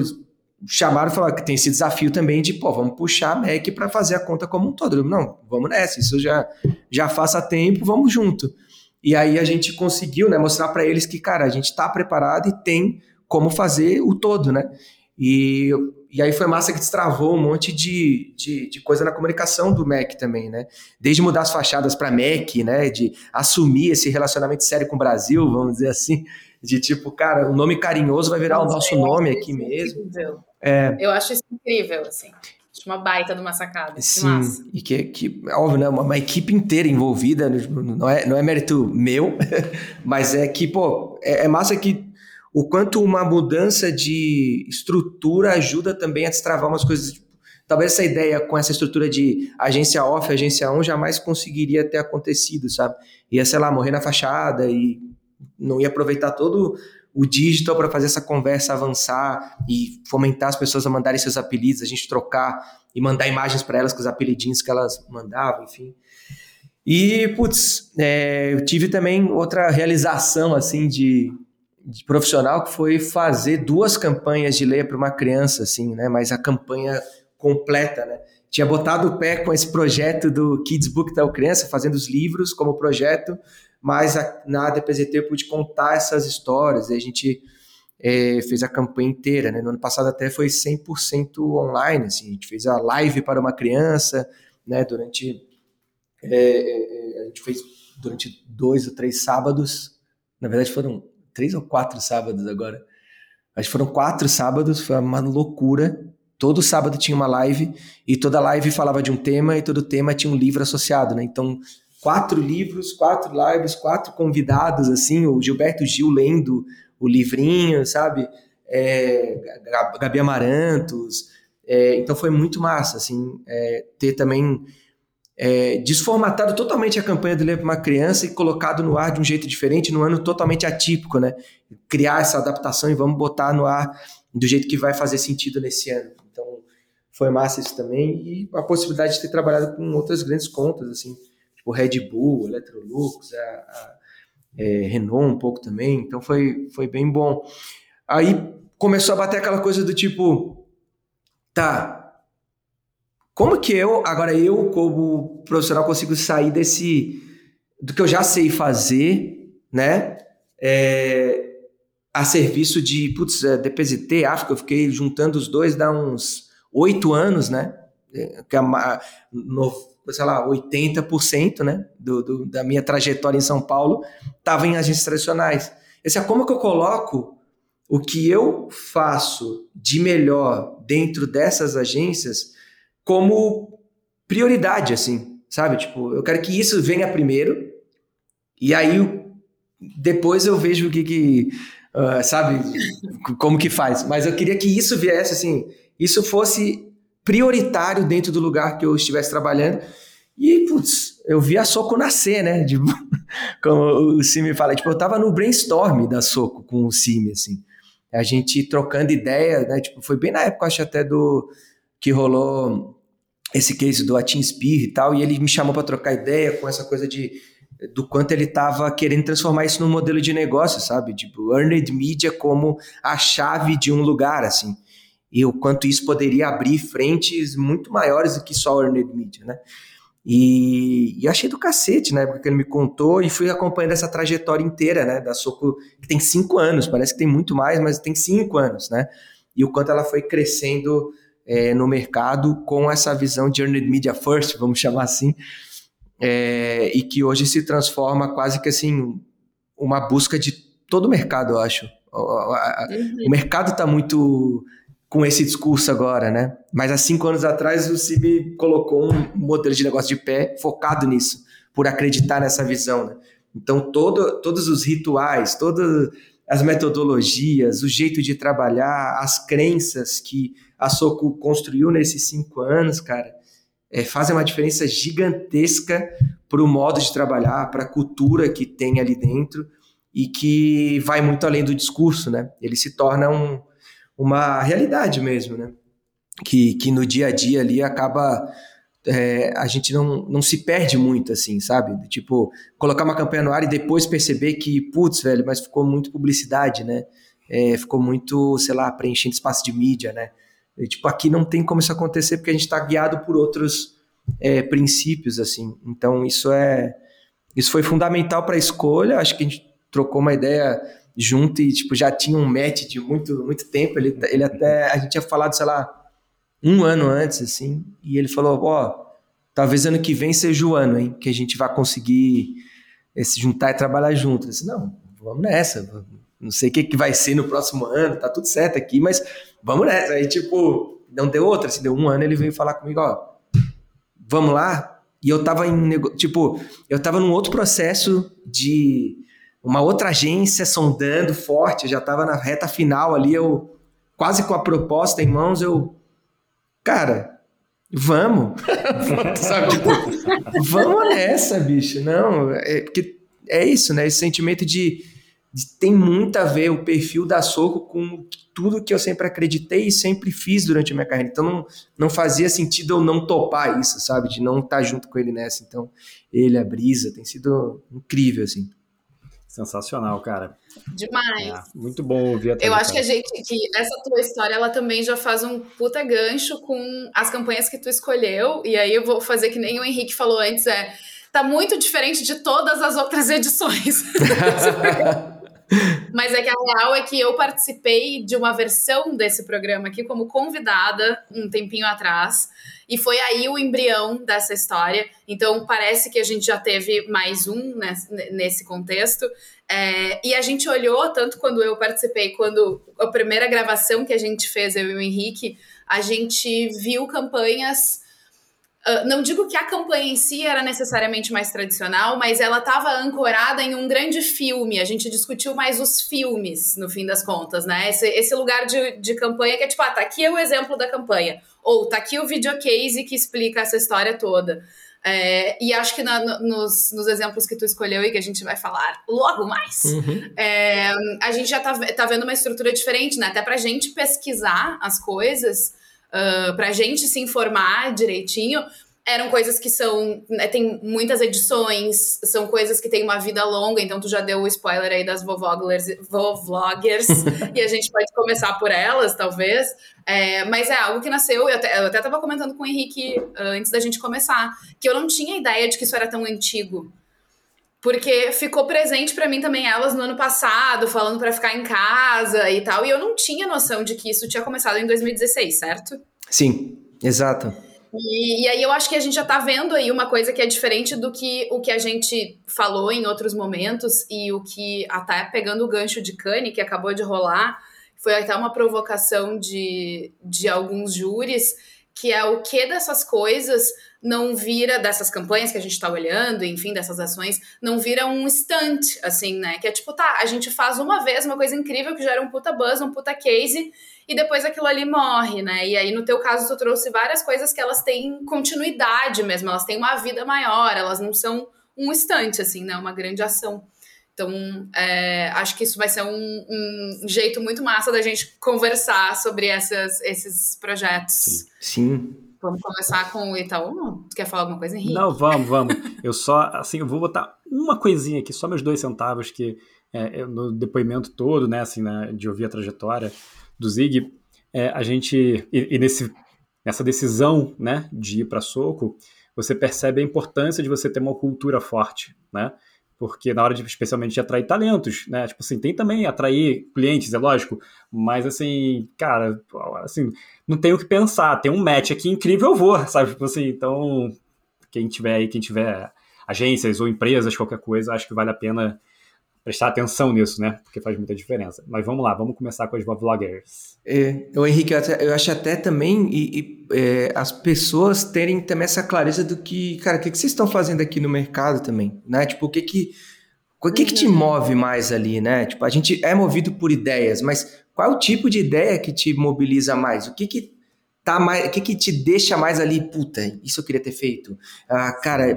Speaker 1: chamaram e falaram que tem esse desafio também de, pô, vamos puxar a Mac para fazer a conta como um todo. Não, vamos nessa, isso já, já faça tempo, vamos junto. E aí a gente conseguiu né, mostrar para eles que, cara, a gente está preparado e tem como fazer o todo, né? E, e aí foi massa que destravou um monte de, de, de, coisa na comunicação do Mac também, né? Desde mudar as fachadas para Mac, né? De assumir esse relacionamento sério com o Brasil, vamos dizer assim. De tipo, cara, o nome carinhoso vai virar o nosso nome aqui mesmo.
Speaker 4: É. Eu acho isso incrível, assim uma baita de uma sacada.
Speaker 1: Sim, massa. e que, que óbvio, né? Uma, uma, equipe inteira envolvida, né, tipo, não é, não é mérito meu, mas é que, pô, é, é massa que o quanto uma mudança de estrutura ajuda também a destravar umas coisas. Tipo, talvez essa ideia com essa estrutura de agência off, agência on, jamais conseguiria ter acontecido, sabe? Ia, sei lá, morrer na fachada e não ia aproveitar todo o digital para fazer essa conversa avançar e fomentar as pessoas a mandarem seus apelidos, a gente trocar e mandar imagens para elas com os apelidinhos que elas mandavam, enfim. E, putz, é, eu tive também outra realização, assim, de, de, profissional, que foi fazer duas campanhas de leia para uma criança, assim, né? Mas a campanha completa, né? Tinha botado o pé com esse projeto do Kids Book da Criança, fazendo os livros como projeto, mas a, na DPZT eu pude contar essas histórias, e a gente é, fez a campanha inteira, né? No ano passado até foi 100% online, assim, a gente fez a live para uma criança, né? Durante é, é, é, a gente fez durante dois ou três sábados, na verdade foram três ou quatro sábados agora. Acho que foram quatro sábados, foi uma loucura. Todo sábado tinha uma live e toda live falava de um tema e todo tema tinha um livro associado, né? Então, quatro livros, quatro lives, quatro convidados, assim, o Gilberto Gil lendo o livrinho, sabe? É, Gabi Amarantos. É, então foi muito massa, assim, é, ter também é, desformatado totalmente a campanha do Leia para uma Criança e colocado no ar de um jeito diferente, num ano totalmente atípico, né? Criar essa adaptação e vamos botar no ar do jeito que vai fazer sentido nesse ano. Então, foi massa isso também. E a possibilidade de ter trabalhado com outras grandes contas, assim, tipo Red Bull, Electrolux, a, a é, Renault um pouco também. Então, foi, foi bem bom. Aí começou a bater aquela coisa do tipo, tá, como que eu, agora eu como profissional consigo sair desse do que eu já sei fazer, né? É, a serviço de, putz, é, DPZT, África, eu fiquei juntando os dois dá uns oito anos, né? É, que é no, sei lá, 80% né, do, do, da minha trajetória em São Paulo estava em agências tradicionais. Esse é como que eu coloco o que eu faço de melhor dentro dessas agências como prioridade, assim, sabe? Tipo, eu quero que isso venha primeiro e aí depois eu vejo o que, que uh, sabe, como que faz. Mas eu queria que isso viesse, assim, isso fosse prioritário dentro do lugar que eu estivesse trabalhando. E, putz, eu vi a Soco nascer, né? Tipo, como o Cime fala, tipo, eu tava no brainstorm da Soco com o Cime, assim. A gente trocando ideia, né? Tipo, foi bem na época, acho até do que rolou esse case do Atin Spear e tal, e ele me chamou para trocar ideia com essa coisa de do quanto ele estava querendo transformar isso num modelo de negócio, sabe? Tipo, earned media como a chave de um lugar, assim. E o quanto isso poderia abrir frentes muito maiores do que só earned media, né? E, e achei do cacete na época que ele me contou e fui acompanhando essa trajetória inteira, né? Da Soco, que tem cinco anos, parece que tem muito mais, mas tem cinco anos, né? E o quanto ela foi crescendo é, no mercado com essa visão de earned media first, vamos chamar assim, é, e que hoje se transforma quase que assim uma busca de todo o mercado, eu acho. O, uhum. o mercado está muito com esse discurso agora, né? Mas há cinco anos atrás o CIB colocou um modelo de negócio de pé focado nisso, por acreditar nessa visão, né? Então todo, todos os rituais, todas as metodologias, o jeito de trabalhar, as crenças que a Soco construiu nesses cinco anos, cara, é, fazem uma diferença gigantesca para o modo de trabalhar, para a cultura que tem ali dentro e que vai muito além do discurso, né? Ele se torna um, uma realidade mesmo, né? Que, que no dia a dia ali acaba é, a gente não, não se perde muito, assim, sabe? Tipo, colocar uma campanha no ar e depois perceber que, putz, velho, mas ficou muito publicidade, né? É, ficou muito, sei lá, preenchendo espaço de mídia, né? E, tipo, aqui não tem como isso acontecer porque a gente está guiado por outros é, princípios, assim. Então, isso é isso foi fundamental para a escolha. Acho que a gente trocou uma ideia junto e tipo já tinha um match de muito muito tempo. Ele, ele até a gente tinha falado, sei lá, um ano antes, assim. E ele falou, ó, oh, talvez ano que vem seja o ano, hein, que a gente vai conseguir eh, se juntar e trabalhar junto. Disse, não, vamos nessa. Não sei o que, que vai ser no próximo ano, tá tudo certo aqui, mas vamos nessa. Aí, tipo, não deu outra, se deu um ano, ele veio falar comigo, ó, vamos lá. E eu tava em, tipo, eu tava num outro processo de uma outra agência sondando forte, já tava na reta final ali, eu quase com a proposta em mãos, eu, cara, vamos, sabe, tipo, vamos nessa, bicho, não, é porque é isso, né, esse sentimento de tem muito a ver o perfil da Soco com tudo que eu sempre acreditei e sempre fiz durante a minha carreira. Então não, não fazia sentido eu não topar isso, sabe? De não estar junto com ele nessa. Então, ele, a Brisa, tem sido incrível, assim.
Speaker 3: Sensacional, cara.
Speaker 4: Demais. É,
Speaker 3: muito bom ouvir a
Speaker 4: Eu acho que a gente, que essa tua história, ela também já faz um puta gancho com as campanhas que tu escolheu. E aí eu vou fazer que nem o Henrique falou antes, é tá muito diferente de todas as outras edições. Mas é que a real é que eu participei de uma versão desse programa aqui como convidada um tempinho atrás. E foi aí o embrião dessa história. Então, parece que a gente já teve mais um nesse contexto. É, e a gente olhou, tanto quando eu participei, quando a primeira gravação que a gente fez, eu e o Henrique, a gente viu campanhas. Uh, não digo que a campanha em si era necessariamente mais tradicional, mas ela estava ancorada em um grande filme. A gente discutiu mais os filmes, no fim das contas, né? Esse, esse lugar de, de campanha que é tipo, ah, tá aqui é o exemplo da campanha. Ou tá aqui o videocase que explica essa história toda. É, e acho que na, nos, nos, exemplos que tu escolheu e que a gente vai falar logo mais, uhum. é, a gente já tá, tá vendo uma estrutura diferente, né? Até pra gente pesquisar as coisas, uh, pra gente se informar direitinho, eram coisas que são. Né, tem muitas edições, são coisas que têm uma vida longa, então tu já deu o spoiler aí das vovloggers, vovloggers e a gente pode começar por elas, talvez. É, mas é algo que nasceu, eu até, eu até tava comentando com o Henrique uh, antes da gente começar, que eu não tinha ideia de que isso era tão antigo. Porque ficou presente para mim também elas no ano passado, falando para ficar em casa e tal, e eu não tinha noção de que isso tinha começado em 2016, certo?
Speaker 1: Sim, exato.
Speaker 4: E, e, aí eu acho que a gente já tá vendo aí uma coisa que é diferente do que o que a gente falou em outros momentos e o que até pegando o gancho de Cane que acabou de rolar, foi até uma provocação de, de alguns júris, que é o que dessas coisas não vira, dessas campanhas que a gente está olhando, enfim, dessas ações, não vira um stunt, assim, né? Que é tipo, tá, a gente faz uma vez uma coisa incrível que gera um puta buzz, um puta case, e depois aquilo ali morre, né? E aí, no teu caso, tu trouxe várias coisas que elas têm continuidade mesmo, elas têm uma vida maior, elas não são um instante, assim, né? Uma grande ação. Então, é, acho que isso vai ser um, um, jeito muito massa da gente conversar sobre essas, esses projetos.
Speaker 1: Sim. Sim.
Speaker 4: Vamos começar com o Itaú? Tu quer falar alguma coisa, Henrique?
Speaker 3: Não, vamos, vamos. Eu só, assim, eu vou botar uma coisinha aqui, só meus dois centavos, que é, no depoimento todo, né, assim, né, de ouvir a trajetória, do Zig, é, a gente, e, e, nesse, nessa decisão né, de ir para soco, você percebe a importância de você ter uma cultura forte, né? Porque na hora de, especialmente, de atrair talentos, né? Tipo assim, tem também atrair clientes, é lógico, mas assim, cara, assim, não tenho o que pensar, tem um match aqui incrível, eu vou, sabe? Tipo assim, então, quem tiver aí, quem tiver agências ou empresas, qualquer coisa, acho que vale a pena prestar atenção nisso, né? Porque faz muita diferença. Mas vamos lá, vamos começar com as vloggers.
Speaker 1: É, o Henrique, eu, até, eu acho até também e, e é, as pessoas terem também essa clareza do que, cara, o que, que vocês estão fazendo aqui no mercado também, né? Tipo, o que que o que, que te uhum. move mais ali, né? Tipo, a gente é movido por ideias, mas qual é o tipo de ideia que te mobiliza mais? O que que tá mais, o que que te deixa mais ali, puta, isso eu queria ter feito. Ah, cara,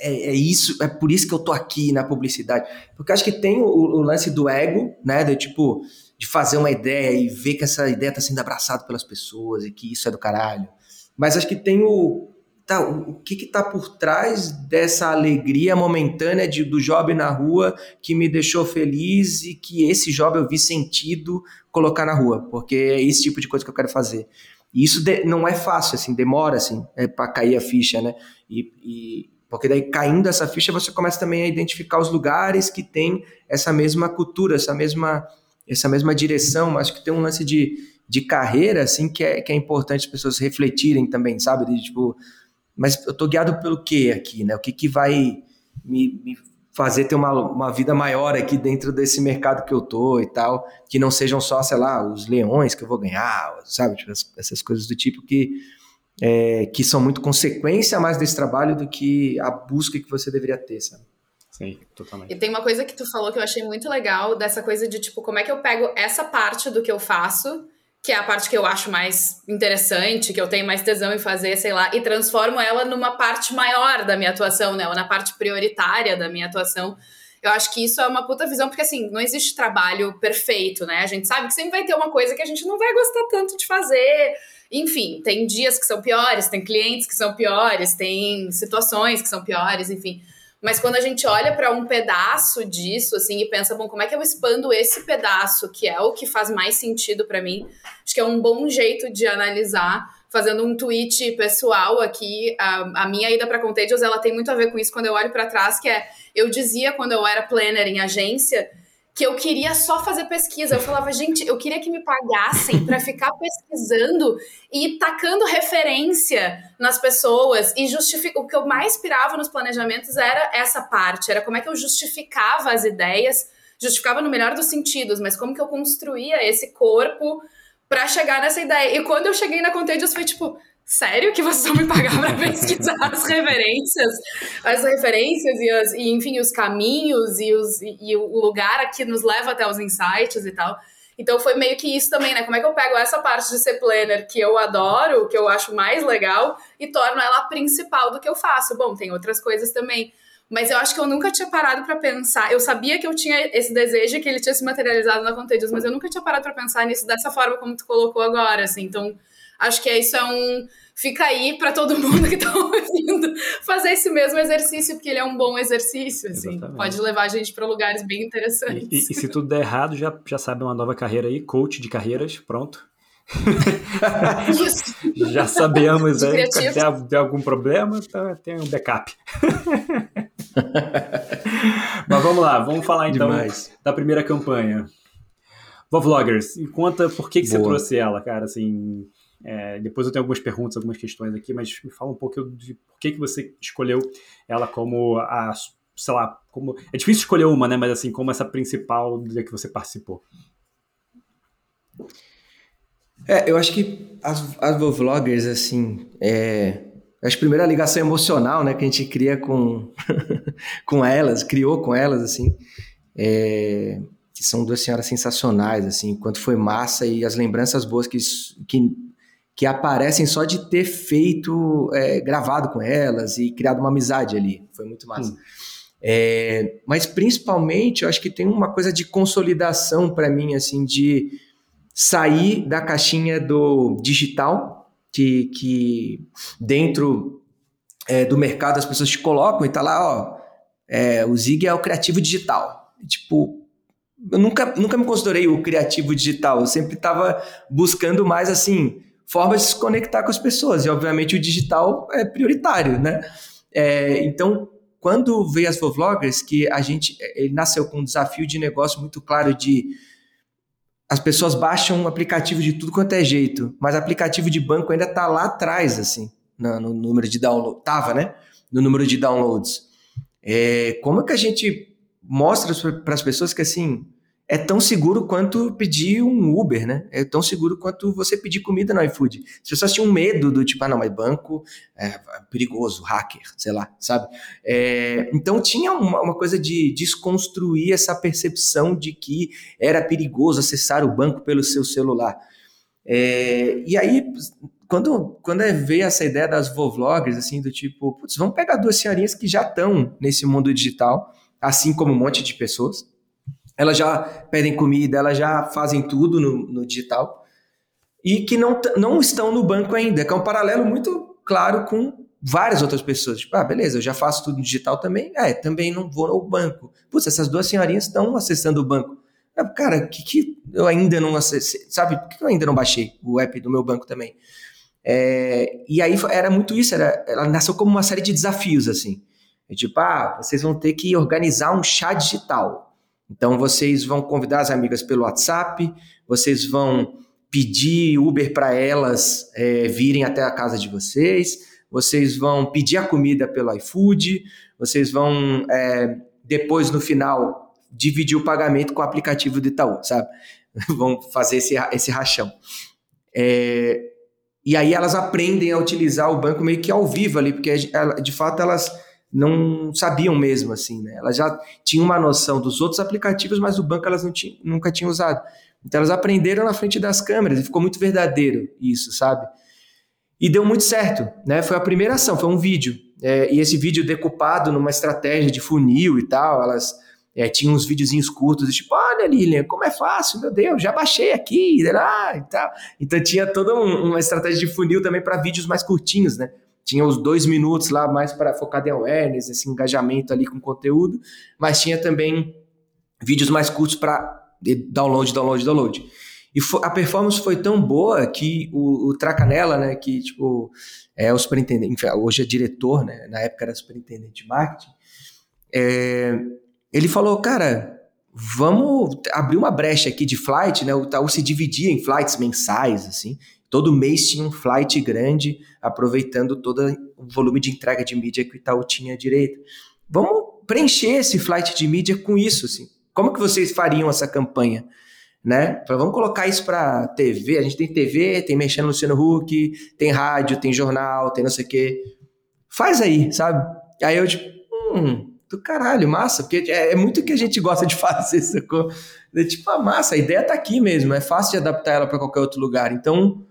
Speaker 1: é, é, isso, é por isso que eu tô aqui na publicidade. Porque acho que tem o, o, lance do ego, né? De tipo, de fazer uma ideia e ver que essa ideia tá sendo abraçada pelas pessoas e que isso é do caralho. Mas acho que tem o. Tá, o, que que tá por trás dessa alegria momentânea de, do job na rua que me deixou feliz e que esse job eu vi sentido colocar na rua, porque é esse tipo de coisa que eu quero fazer. E isso de, não é fácil, assim, demora, assim, é, para cair a ficha, né? E, e, porque daí, caindo essa ficha, você começa também a identificar os lugares que tem essa mesma cultura, essa mesma, essa mesma direção. Acho que tem um lance de, de carreira, assim, que é, que é importante as pessoas refletirem também, sabe? De, tipo, mas eu tô guiado pelo quê aqui, né? O que que vai me, me fazer ter uma, uma vida maior aqui dentro desse mercado que eu tô e tal, que não sejam só, sei lá, os leões que eu vou ganhar, sabe? Tipo, essas coisas do tipo que é, que são muito consequência mais desse trabalho do que a busca que você deveria ter, sabe?
Speaker 3: Sim, totalmente.
Speaker 4: E tem uma coisa que tu falou que eu achei muito legal, dessa coisa de, tipo, como é que eu pego essa parte do que eu faço, que é a parte que eu acho mais interessante, que eu tenho mais tesão em fazer, sei lá, e transformo ela numa parte maior da minha atuação, né? Ou na parte prioritária da minha atuação. Eu acho que isso é uma puta visão, porque assim, não existe trabalho perfeito, né? A gente sabe que sempre vai ter uma coisa que a gente não vai gostar tanto de fazer, enfim, tem dias que são piores, tem clientes que são piores, tem situações que são piores, enfim. Mas quando a gente olha para um pedaço disso, assim, e pensa, bom, como é que eu expando esse pedaço, que é o que faz mais sentido para mim? Acho que é um bom jeito de analisar. Fazendo um tweet pessoal aqui, a, a minha ida para Contagious, ela tem muito a ver com isso quando eu olho para trás, que é, eu dizia quando eu era planner em agência, que eu queria só fazer pesquisa. Eu falava, gente, eu queria que me pagassem para ficar pesquisando e tacando referência nas pessoas e justificar. O que eu mais pirava nos planejamentos era essa parte, era como é que eu justificava as ideias, justificava no melhor dos sentidos, mas como que eu construía esse corpo para chegar nessa ideia. E quando eu cheguei na Contagious foi tipo, sério que vocês vão me pagar para pesquisar as referências, as referências e, as, e, enfim, os caminhos e, os, e, e o lugar que nos leva até os insights e tal. Então foi meio que isso também, né? Como é que eu pego essa parte de ser planner que eu adoro, que eu acho mais legal, e torno ela a principal do que eu faço? Bom, tem outras coisas também. Mas eu acho que eu nunca tinha parado para pensar. Eu sabia que eu tinha esse desejo que ele tinha se materializado na Contagious, mas eu nunca tinha parado para pensar nisso dessa forma como tu colocou agora, assim. Então, Acho que isso é um. Fica aí para todo mundo que está ouvindo fazer esse mesmo exercício, porque ele é um bom exercício, assim. Pode levar a gente para lugares bem interessantes.
Speaker 3: E, e, e, se tudo der errado, já, já sabe uma nova carreira aí, coach de carreiras, pronto. já sabemos aí, se der algum problema, tá, tem um backup. Mas vamos lá, vamos falar então Demais. da primeira campanha. Vloggers, conta por que, que você trouxe ela, cara, assim, é, depois eu tenho algumas perguntas, algumas questões aqui, mas me fala um pouco de por que, que você escolheu ela como a, sei lá, como. É difícil escolher uma, né? Mas assim, como essa principal da que você participou.
Speaker 1: É, eu acho que as, as vloggers, assim, é, acho que a primeira ligação emocional, né, que a gente cria com, com elas, criou com elas, assim, é, que são duas senhoras sensacionais, assim, quanto foi massa e as lembranças boas que, que que aparecem só de ter feito, é, gravado com elas e criado uma amizade ali. Foi muito massa. Hum. É, mas principalmente, eu acho que tem uma coisa de consolidação para mim, assim, de sair da caixinha do digital, que, que dentro é, do mercado as pessoas te colocam e tá lá, ó, é, o Zig é o criativo digital. Tipo, eu nunca, nunca me considerei o criativo digital, eu sempre estava buscando mais assim formas de se conectar com as pessoas. E, obviamente, o digital é prioritário, né? É, então, quando veio as Vloggers, que a gente ele nasceu com um desafio de negócio muito claro de as pessoas baixam um aplicativo de tudo quanto é jeito, mas aplicativo de banco ainda está lá atrás, assim, no, no, número de download. Tava, né? No número de downloads. É, como é que a gente mostra para as pessoas que, assim, é tão seguro quanto pedir um Uber, né? É tão seguro quanto você pedir comida no iFood. As pessoas tinham medo do tipo, ah, não, mas banco é perigoso, hacker, sei lá, sabe? É, então tinha uma, uma, coisa de desconstruir essa percepção de que era perigoso acessar o banco pelo seu celular. É, e aí, quando, quando veio essa ideia das vloggers, assim, do tipo, putz, vamos pegar duas senhorinhas que já estão nesse mundo digital, assim como um monte de pessoas, elas já pedem comida, elas já fazem tudo no, no digital e que não, não estão no banco ainda, que é um paralelo muito claro com várias outras pessoas. Tipo, ah, beleza, eu já faço tudo no digital também, é, também não vou ao banco. Putz, essas duas senhorinhas estão acessando o banco. Ah, cara, que que eu ainda não acessei, sabe, por que eu ainda não baixei o app do meu banco também? É, e aí era muito isso, era, ela nasceu como uma série de desafios, assim. É tipo, ah, vocês vão ter que organizar um chá digital. Então vocês vão convidar as amigas pelo WhatsApp, vocês vão pedir Uber para elas é, virem até a casa de vocês, vocês vão pedir a comida pelo iFood, vocês vão é, depois no final dividir o pagamento com o aplicativo do Itaú, sabe? vão fazer esse, esse rachão. É, e aí elas aprendem a utilizar o banco meio que ao vivo ali, porque de fato elas não sabiam mesmo, assim, né? Elas já tinham uma noção dos outros aplicativos, mas o banco elas nunca tinham usado. Então elas aprenderam na frente das câmeras e ficou muito verdadeiro isso, sabe? E deu muito certo, né? Foi a primeira ação, foi um vídeo. É, e esse vídeo decupado numa estratégia de funil e tal, elas é, tinham uns videozinhos curtos, tipo, olha Lilian, como é fácil, meu Deus, já baixei aqui, ah, e tal. Então tinha toda um, uma estratégia de funil também para vídeos mais curtinhos, né? Tinha os dois minutos lá mais para focar em awareness, esse engajamento ali com conteúdo, mas tinha também vídeos mais curtos para download, download, download. E a performance foi tão boa que o, o Tracanella, né, que tipo é o superintendente, hoje é diretor, né, na época era superintendente de marketing, é, ele falou, cara, vamos abrir uma brecha aqui de flight, né? O Itaú se dividia em flights mensais, assim. Todo mês tinha um flight grande, aproveitando todo o volume de entrega de mídia que o Itaú tinha direito. Vamos preencher esse flight de mídia com isso, assim. Como que vocês fariam essa campanha? Né? Vamos colocar isso para TV. A gente tem TV, tem mexendo no Luciano Huck, tem rádio, tem jornal, tem não sei o quê. Faz aí, sabe? Aí eu, tipo, hum, do caralho, massa, porque é, é muito que a gente gosta de fazer, sacou? É, tipo, a massa, a ideia tá aqui mesmo, é fácil de adaptar ela para qualquer outro lugar. Então,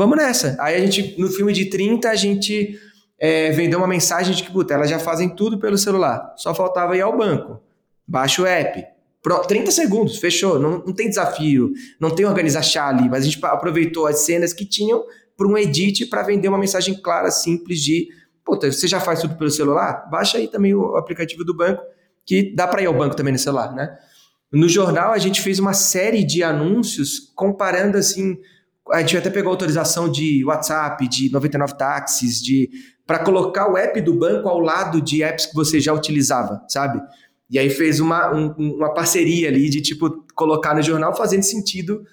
Speaker 1: vamos nessa. Aí a gente, no filme de 30, a gente é, vendeu uma mensagem de que, puta, elas já fazem tudo pelo celular. Só faltava ir ao banco. Baixa o app. Pro, 30 segundos, fechou. Não, não tem desafio, não tem organizar chá ali, mas a gente aproveitou as cenas que tinham para um edit para vender uma mensagem clara, simples de, puta, você já faz tudo pelo celular? Baixa aí também o aplicativo do banco, que dá para ir ao banco também no celular, né? No jornal a gente fez uma série de anúncios comparando assim, a gente até pegou autorização de WhatsApp, de 99 táxis, de para colocar o app do banco ao lado de apps que você já utilizava, sabe? E aí fez uma, um, uma parceria ali de tipo colocar no jornal fazendo sentido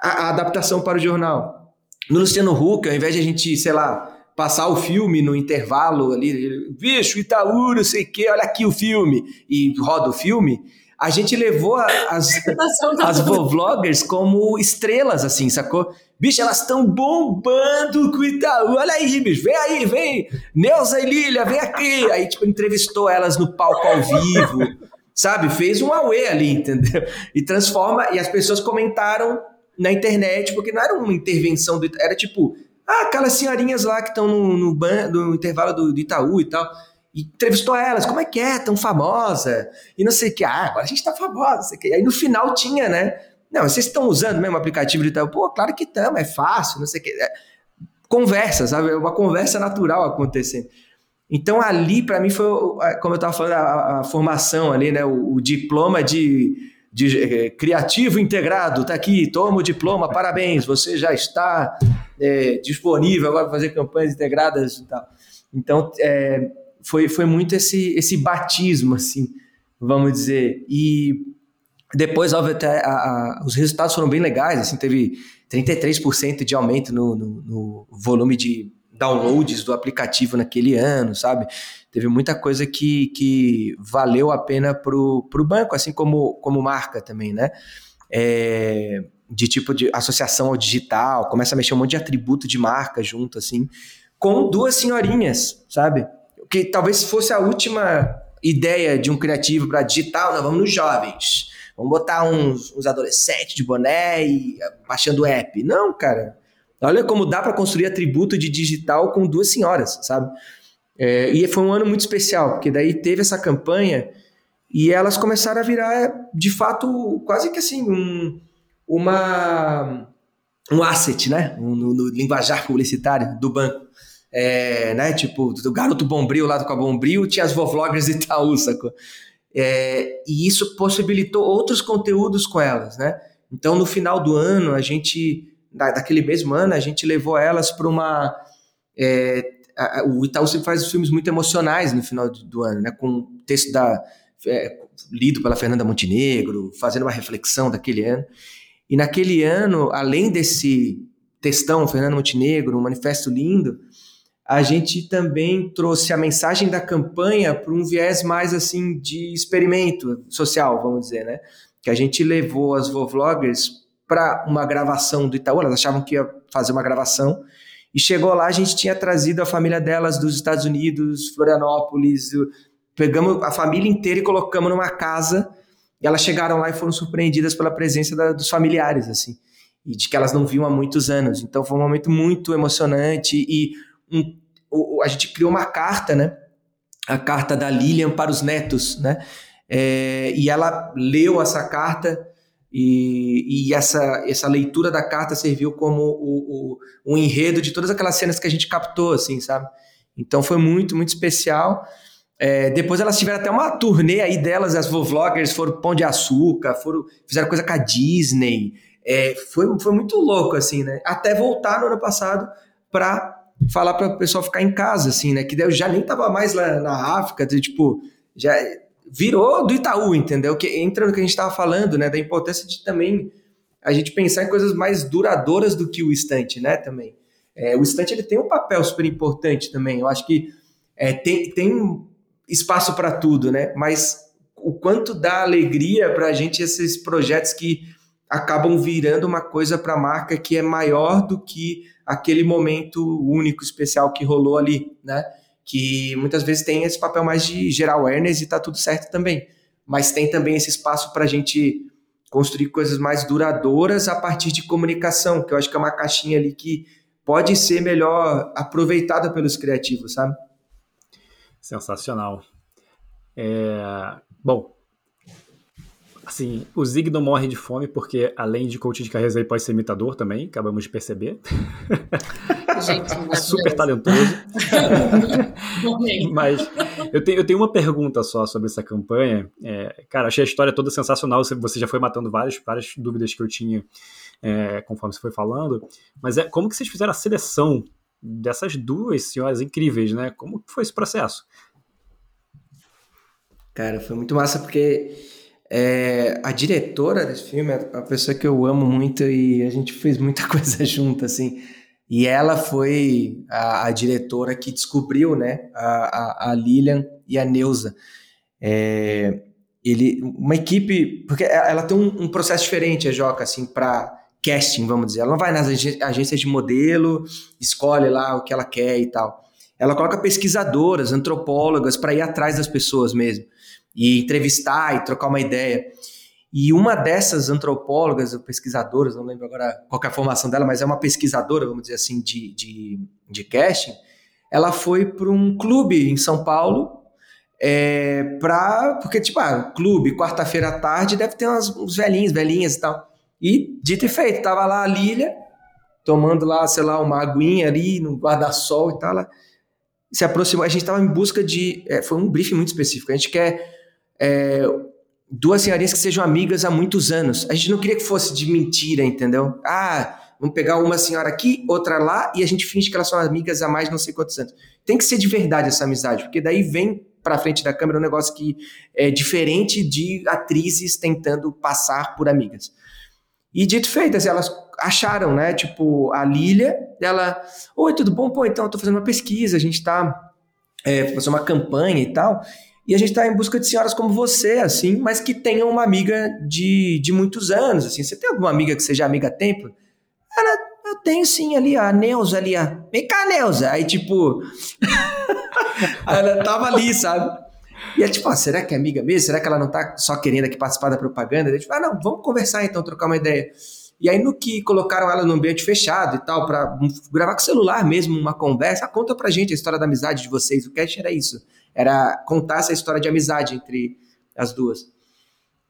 Speaker 1: a, a, adaptação para o jornal. No Luciano Huck, ao invés de a gente, sei lá, passar o filme no intervalo ali, bicho, Itaú, não sei o quê, olha aqui o filme, e roda o filme, a gente levou as, as vloggers como estrelas, assim, sacou? Bicho, elas estão bombando com o Itaú. Olha aí, bicho. Vem aí, vem. Neuza e Lília, vem aqui. Aí, tipo, entrevistou elas no palco ao vivo. Sabe? Fez um auê ali, entendeu? E transforma. E as pessoas comentaram na internet, porque não era uma intervenção do Itaú. Era tipo, ah, aquelas senhorinhas lá que estão no, no, ban, no intervalo do, do Itaú e tal. E entrevistou elas, como é que é, tão famosa? E não sei o que, ah, agora a gente tá famosa, não sei o que. Aí no final tinha, né? Não, vocês estão usando mesmo o aplicativo de tal? Pô, claro que estamos, é fácil, não sei o quê. É, conversa, sabe? Uma conversa natural acontecendo. Então ali, para mim, foi, como eu estava falando, a, a, formação ali, né? O, o diploma de, de é, criativo integrado, tá aqui, toma o diploma, parabéns, você já está é, disponível agora para fazer campanhas integradas e tal. Então, é, foi, foi muito esse, esse batismo, assim, vamos dizer. E depois, até a, a, os resultados foram bem legais, assim, teve 33% de aumento no, no, no, volume de downloads do aplicativo naquele ano, sabe? Teve muita coisa que, que valeu a pena pro, pro banco, assim como, como marca também, né? É, de tipo de associação ao digital, começa a mexer um monte de atributo de marca junto, assim, com duas senhorinhas, sabe? Que talvez fosse a última ideia de um criativo para digital, não, vamos nos jovens Vamos botar uns, uns adolescentes de boné e baixando o app. Não, cara. Olha como dá para construir atributo de digital com duas senhoras, sabe? É, e foi um ano muito especial, porque daí teve essa campanha e elas começaram a virar, de fato, quase que assim, um, uma, um asset, né? No, no linguajar publicitário do banco. É, né? Tipo, do garoto Bombril lá com a Bombril, tinha as vovloggers Itaú, sacou? É, e isso possibilitou outros conteúdos com elas, né? Então, no final do ano, a gente, daquele mesmo ano, a gente levou elas para uma. É, a, o Itaú sempre faz filmes muito emocionais no final do, do ano, né? Com texto da, é, lido pela Fernanda Montenegro, fazendo uma reflexão daquele ano. E naquele ano, além desse textão, Fernanda Montenegro, um manifesto lindo, a gente também trouxe a mensagem da campanha para um viés mais assim de experimento social, vamos dizer, né? Que a gente levou as vloggers para uma gravação do Itaú, elas achavam que ia fazer uma gravação, e chegou lá, a gente tinha trazido a família delas dos Estados Unidos, Florianópolis, pegamos a família inteira e colocamos numa casa, e elas chegaram lá e foram surpreendidas pela presença da, dos familiares, assim, e de que elas não viam há muitos anos. Então foi um momento muito emocionante e um, a gente criou uma carta, né? A carta da Lilian para os netos, né? É, e ela leu essa carta e, e, essa, essa leitura da carta serviu como o, o, o, enredo de todas aquelas cenas que a gente captou, assim, sabe? Então foi muito, muito especial. É, depois elas tiveram até uma turnê aí delas, as vloggers foram Pão de Açúcar, foram, fizeram coisa com a Disney. É, foi, foi muito louco, assim, né? Até voltar no ano passado para falar para o pessoal ficar em casa, assim, né? Que eu já nem tava mais lá na África, tipo, já virou do Itaú, entendeu? Que entra no que a gente estava falando, né? Da importância de também a gente pensar em coisas mais duradouras do que o estante, né? Também. É, o estante ele tem um papel super importante também. Eu acho que é, tem, tem espaço para tudo, né? Mas o quanto dá alegria para a gente esses projetos que acabam virando uma coisa para a marca que é maior do que aquele momento único, especial que rolou ali, né? Que muitas vezes tem esse papel mais de gerar awareness e tá tudo certo também. Mas tem também esse espaço para a gente construir coisas mais duradouras a partir de comunicação, que eu acho que é uma caixinha ali que pode ser melhor aproveitada pelos criativos, sabe?
Speaker 3: Sensacional. É... Bom, assim, o Zig não morre de fome porque, além de coach de carreiras, ele pode ser imitador também, acabamos de perceber. Gente, é super talentoso. Mas eu tenho, eu tenho uma pergunta só sobre essa campanha. É, cara, achei a história toda sensacional. Você já foi matando várias, várias dúvidas que eu tinha é, conforme você foi falando. Mas é como que vocês fizeram a seleção dessas duas senhoras incríveis, né? Como foi esse processo?
Speaker 1: Cara, foi muito massa porque é, a diretora desse filme é uma pessoa que eu amo muito e a gente fez muita coisa junto, assim. E ela foi a, a diretora que descobriu, né, a, a, a Lilian e a Neuza. É, ele, uma equipe, porque ela tem um, um processo diferente, a Joca, assim, para casting, vamos dizer. Ela não vai nas agências de modelo, escolhe lá o que ela quer e tal. Ela coloca pesquisadoras, antropólogas para ir atrás das pessoas mesmo e entrevistar e trocar uma ideia. E uma dessas antropólogas ou pesquisadoras, não lembro agora qual é a formação dela, mas é uma pesquisadora, vamos dizer assim, de, de, de casting, ela foi para um clube em São Paulo, é, pra, porque, tipo, ah, clube, quarta-feira à tarde, deve ter umas, uns velhinhos, velhinhas e tal. E, dito e feito, tava lá a Lília, tomando lá, sei lá, uma aguinha ali no guarda-sol e tal, ela se aproximou, a gente estava em busca de, é, foi um briefing muito específico, a gente quer é, duas senhorinhas que sejam amigas há muitos anos. A gente não queria que fosse de mentira, entendeu? Ah, vamos pegar uma senhora aqui, outra lá, e a gente finge que elas são amigas há mais não sei quantos anos. Tem que ser de verdade essa amizade, porque daí vem para frente da câmera um negócio que é diferente de atrizes tentando passar por amigas. E dito feito, assim, elas acharam, né? Tipo, a Lilia, ela, oi, tudo bom? Pô, então, eu tô fazendo uma pesquisa, a gente tá é, fazendo uma campanha e tal. E a gente está em busca de senhoras como você, assim, mas que tenham uma amiga de, de muitos anos, assim. Você tem alguma amiga que seja amiga há tempo? Ela, eu tenho sim ali, a Neuza ali, a... Vem cá, Neuza! Aí, tipo... ela tava ali, sabe? E é tipo, ah, será que é amiga mesmo? Será que ela não tá só querendo aqui participar da propaganda? Daí, tipo, ah, não, vamos conversar então, trocar uma ideia. E aí, no que colocaram ela no ambiente fechado e tal, para gravar com celular mesmo, uma conversa, ah, conta pra gente a história da amizade de vocês. O cast era isso era contar essa história de amizade entre as duas.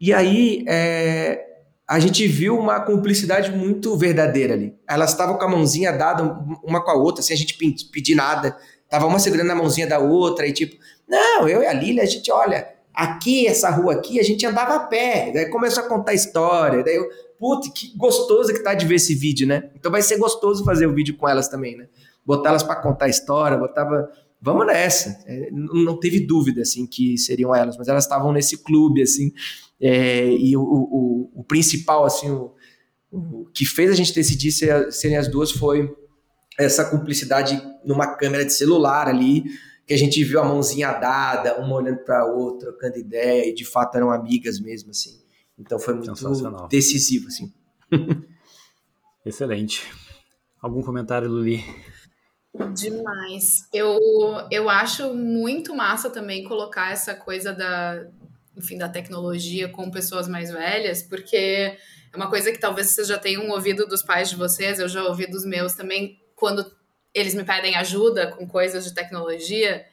Speaker 1: E aí é, a gente viu uma cumplicidade muito verdadeira ali. Elas estavam com a mãozinha dada uma com a outra, sem a gente pedir nada. Tava uma segurando a mãozinha da outra e tipo, não, eu e a Lília, a gente olha, aqui, essa rua aqui, a gente andava a pé. Daí começou a contar história. Daí eu, putz, que gostoso que tá de ver esse vídeo, né? Então vai ser gostoso fazer o vídeo com elas também, né? Botar elas para contar história, botava vamos nessa. É, não teve dúvida, assim, que seriam elas, mas elas estavam nesse clube, assim, é, e o, o, o, principal, assim, o, o, que fez a gente decidir ser, serem as duas foi essa cumplicidade numa câmera de celular ali, que a gente viu a mãozinha dada, uma olhando para a outra, trocando ideia, e de fato eram amigas mesmo, assim. Então foi muito decisivo, assim.
Speaker 3: Excelente. Algum comentário, Luli?
Speaker 4: Demais. Eu, eu acho muito massa também colocar essa coisa da, enfim, da tecnologia com pessoas mais velhas, porque é uma coisa que talvez vocês já tenham ouvido dos pais de vocês, eu já ouvi dos meus também, quando eles me pedem ajuda com coisas de tecnologia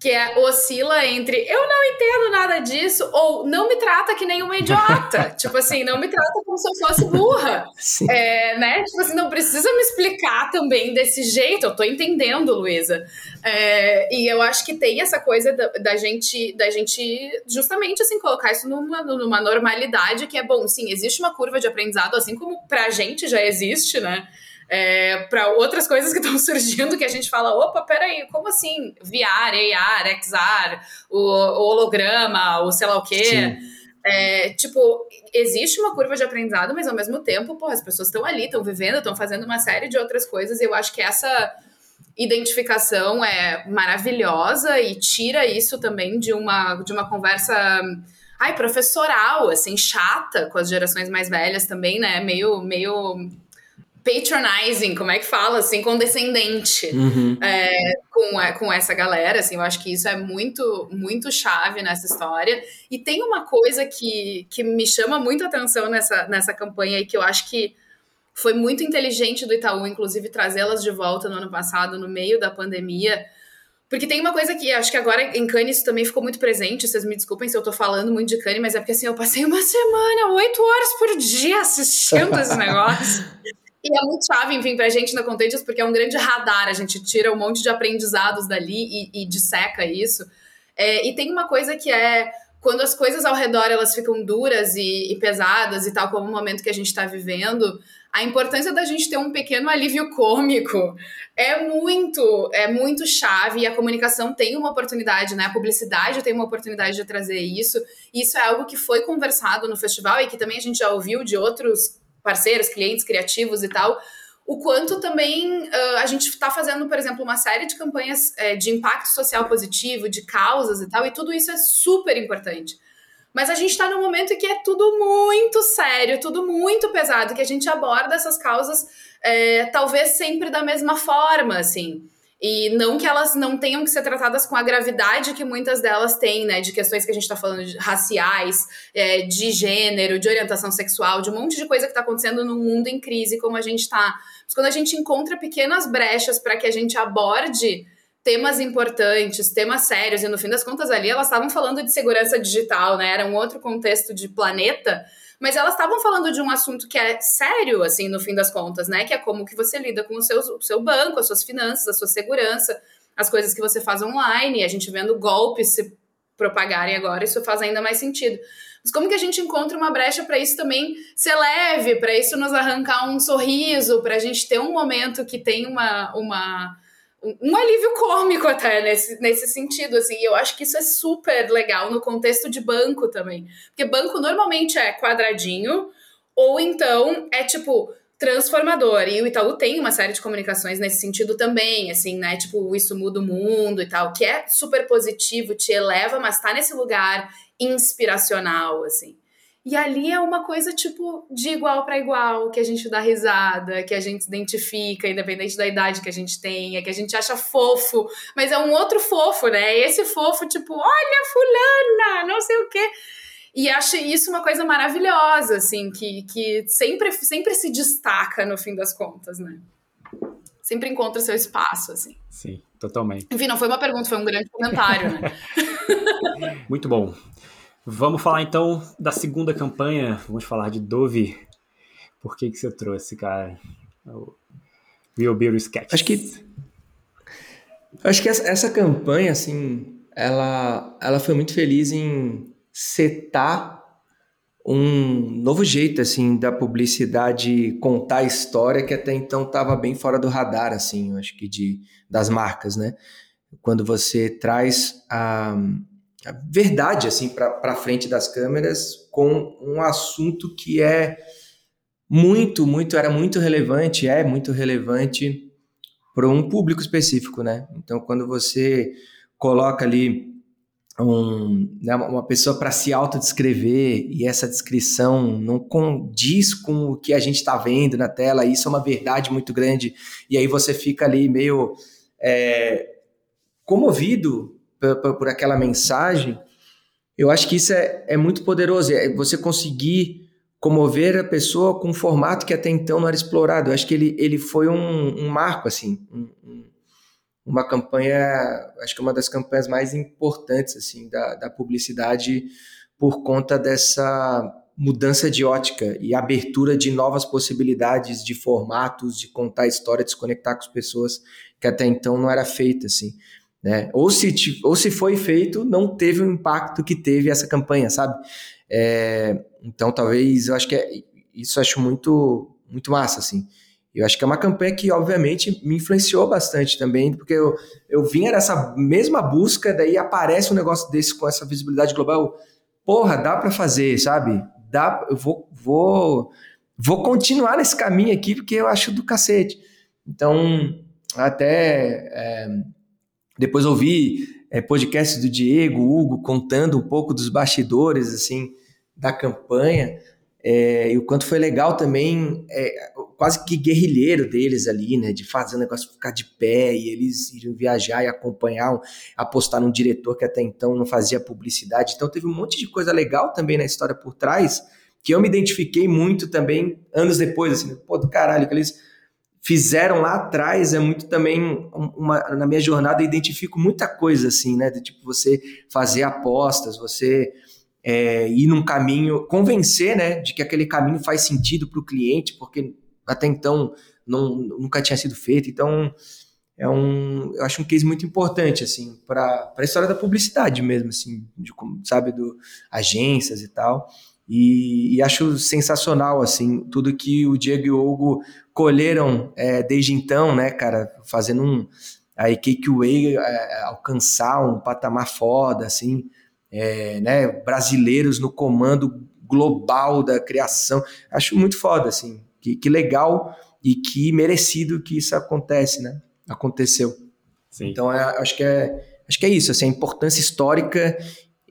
Speaker 4: que é, oscila entre eu não entendo nada disso ou não me trata que nem uma idiota. tipo assim, não me trata como se eu fosse burra. É, né? Tipo assim, não precisa me explicar também desse jeito. Eu tô entendendo, Luísa. É, e eu acho que tem essa coisa da, da, gente, da gente justamente assim, colocar isso numa, numa normalidade que é bom, sim, existe uma curva de aprendizado, assim como pra gente já existe, né? É, para outras coisas que estão surgindo que a gente fala, opa, peraí, como assim? VR, AR, XR, o, o holograma, o sei lá o quê. É, tipo, existe uma curva de aprendizado, mas ao mesmo tempo, pô, as pessoas estão ali, estão vivendo, estão fazendo uma série de outras coisas, e eu acho que essa identificação é maravilhosa e tira isso também de uma, de uma conversa ai, professoral, assim, chata com as gerações mais velhas também, né? Meio, meio patronizing, como é que fala, assim, condescendente uhum. é, com, é, com essa galera, assim, eu acho que isso é muito, muito chave nessa história. E tem uma coisa que, que me chama muito atenção nessa, nessa campanha e que eu acho que foi muito inteligente do Itaú, inclusive, trazê-las de volta no ano passado, no meio da pandemia, porque tem uma coisa que acho que agora em Cannes isso também ficou muito presente. Vocês me desculpem se eu tô falando muito de Cannes, mas é porque assim, eu passei uma semana, oito horas por dia assistindo esse negócio. E é muito chave, enfim, pra gente na Contagious, porque é um grande radar. A gente tira um monte de aprendizados dali e, e disseca isso. É, e tem uma coisa que é quando as coisas ao redor elas ficam duras e, e pesadas e tal, como o momento que a gente está vivendo, a importância da gente ter um pequeno alívio cômico é muito, é muito chave e a comunicação tem uma oportunidade, né? A publicidade tem uma oportunidade de trazer isso. Isso é algo que foi conversado no festival e que também a gente já ouviu de outros parceiros, clientes criativos e tal, o quanto também uh, a gente está fazendo, por exemplo, uma série de campanhas é, de impacto social positivo, de causas e tal, e tudo isso é super importante. Mas a gente está num momento em que é tudo muito sério, tudo muito pesado, que a gente aborda essas causas é, talvez sempre da mesma forma, assim. E não que elas não tenham que ser tratadas com a gravidade que muitas delas têm, né? De questões que a gente está falando de raciais, é, de gênero, de orientação sexual, de um monte de coisa que está acontecendo no mundo em crise, como a gente está. Mas quando a gente encontra pequenas brechas para que a gente aborde temas importantes, temas sérios, e no fim das contas ali elas estavam falando de segurança digital, né? Era um outro contexto de planeta mas elas estavam falando de um assunto que é sério, assim, no fim das contas, né? Que é como que você lida com o seu, o seu banco, as suas finanças, a sua segurança, as coisas que você faz online, e a gente vendo golpes se propagarem agora, isso faz ainda mais sentido. Mas como que a gente encontra uma brecha para isso também ser leve, para isso nos arrancar um sorriso, para a gente ter um momento que tem uma, uma um alívio cômico até nesse, nesse sentido, assim, eu acho que isso é super legal no contexto de banco também, porque banco normalmente é quadradinho, ou então é tipo transformador, e o Itaú tem uma série de comunicações nesse sentido também, assim, né, tipo, isso muda o mundo e tal, que é super positivo, te eleva, mas tá nesse lugar inspiracional, assim. E ali é uma coisa, tipo, de igual para igual, que a gente dá risada, que a gente identifica, independente da idade que a gente tenha, que a gente acha fofo, mas é um outro fofo, né? Esse fofo, tipo, olha, fulana, não sei o quê. E acho isso uma coisa maravilhosa, assim, que, que sempre, sempre se destaca no fim das contas, né? Sempre encontra seu espaço, assim.
Speaker 3: Sim, totalmente.
Speaker 4: Enfim, não foi uma pergunta, foi um grande comentário, né?
Speaker 3: Muito bom. Vamos falar então da segunda campanha. Vamos falar de Dove. Por que, que você trouxe, cara? O Real Beer Sketch.
Speaker 1: Acho que. Acho que essa, essa campanha, assim, ela, ela foi muito feliz em setar um novo jeito assim da publicidade contar a história que até então estava bem fora do radar assim, acho que de das marcas, né? Quando você traz a verdade assim para frente das câmeras com um assunto que é muito, muito, era muito relevante, é muito relevante para um público específico, né? Então, quando você coloca ali um, né, uma pessoa para se autodescrever e essa descrição não condiz com o que a gente está vendo na tela, isso é uma verdade muito grande, e aí você fica ali meio é, comovido por, por aquela mensagem, eu acho que isso é, é muito poderoso. É você conseguir comover a pessoa com um formato que até então não era explorado. Eu acho que ele, ele foi um, um marco, assim, um, um, uma campanha, acho que uma das campanhas mais importantes, assim, da, da publicidade por conta dessa mudança de ótica e abertura de novas possibilidades de formatos, de contar história, de se conectar com as pessoas que até então não era feita, assim. Né? Ou, se, ou se foi feito, não teve o impacto que teve essa campanha, sabe? É, então, talvez, eu acho que é, isso eu acho muito, muito massa, assim. Eu acho que é uma campanha que, obviamente, me influenciou bastante também, porque eu, eu vinha nessa mesma busca, daí aparece um negócio desse com essa visibilidade global. Porra, dá para fazer, sabe? Dá, eu vou, vou, vou continuar nesse caminho aqui, porque eu acho do cacete. Então, até é, depois ouvi é, podcast do Diego, Hugo, contando um pouco dos bastidores, assim, da campanha, é, e o quanto foi legal também, é, quase que guerrilheiro deles ali, né, de fazer o negócio ficar de pé, e eles iriam viajar e acompanhar, apostar num diretor que até então não fazia publicidade, então teve um monte de coisa legal também na história por trás, que eu me identifiquei muito também, anos depois, assim, pô, do caralho, que eles fizeram lá atrás é muito também uma, na minha jornada eu identifico muita coisa assim, né? De tipo você fazer apostas, você é, ir num caminho, convencer, né, de que aquele caminho faz sentido para o cliente, porque até então não, nunca tinha sido feito. Então é um, eu acho um case muito importante assim para a história da publicidade mesmo, assim, de, sabe, do agências e tal. E, e, acho sensacional, assim, tudo que o Diego e o Hugo colheram é, desde então, né, cara, fazendo um, a Way é, alcançar um patamar foda, assim, é, né, brasileiros no comando global da criação, acho muito foda, assim, que, que legal e que merecido que isso acontece, né, aconteceu. Sim. Então, é, acho que é acho que é isso, assim, a importância histórica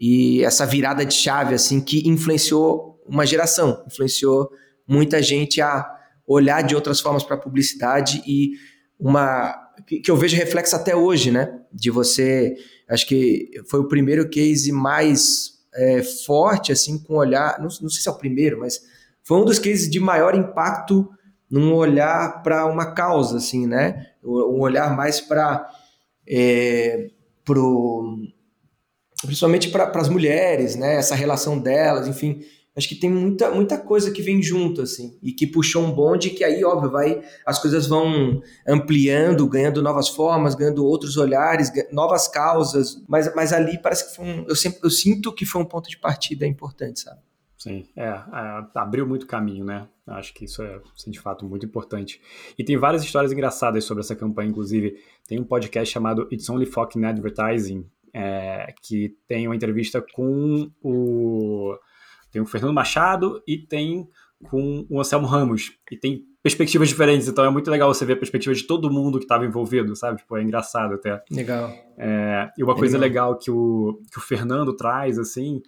Speaker 1: e essa virada de chave assim que influenciou uma geração, influenciou muita gente a olhar de outras formas para a publicidade e uma que, eu vejo reflexo até hoje, né? De você, acho que foi o primeiro case mais é, forte assim com olhar, não, não sei se é o primeiro, mas foi um dos cases de maior impacto num olhar para uma causa, assim, né? Um olhar mais para é, pro principalmente para as mulheres, né? Essa relação delas, enfim. Acho que tem muita, muita coisa que vem junto, assim, e que puxou um bonde que aí, óbvio, vai, as coisas vão ampliando, ganhando novas formas, ganhando outros olhares, novas causas, mas, mas ali parece que foi um, eu sempre, eu sinto que foi um ponto de partida importante, sabe?
Speaker 3: Sim, é, é, abriu muito caminho, né? Acho que isso é, de fato, muito importante. E tem várias histórias engraçadas sobre essa campanha, inclusive. Tem um podcast chamado It's Only Fucking Advertising, é, que tem uma entrevista com o tem o Fernando Machado e tem com o Anselmo Ramos e tem perspectivas diferentes, então é muito legal você ver a perspectiva de todo mundo que estava envolvido, sabe? Tipo, é engraçado até.
Speaker 1: Legal.
Speaker 3: É, e uma é coisa legal. legal, que, o, que o Fernando traz, assim,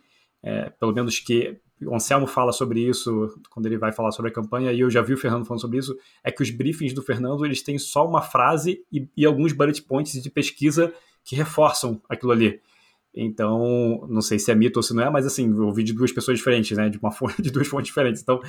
Speaker 3: é, pelo menos que o Anselmo fala sobre isso quando ele vai falar sobre a campanha, e eu já vi o Fernando falando sobre isso, é que os briefings do Fernando, eles têm só uma frase e, e alguns bullet points de pesquisa que reforçam aquilo ali. Então, não sei se é mito ou se não é, mas assim, eu ouvi de duas pessoas diferentes, né? De uma fonte, de duas fontes diferentes. Então,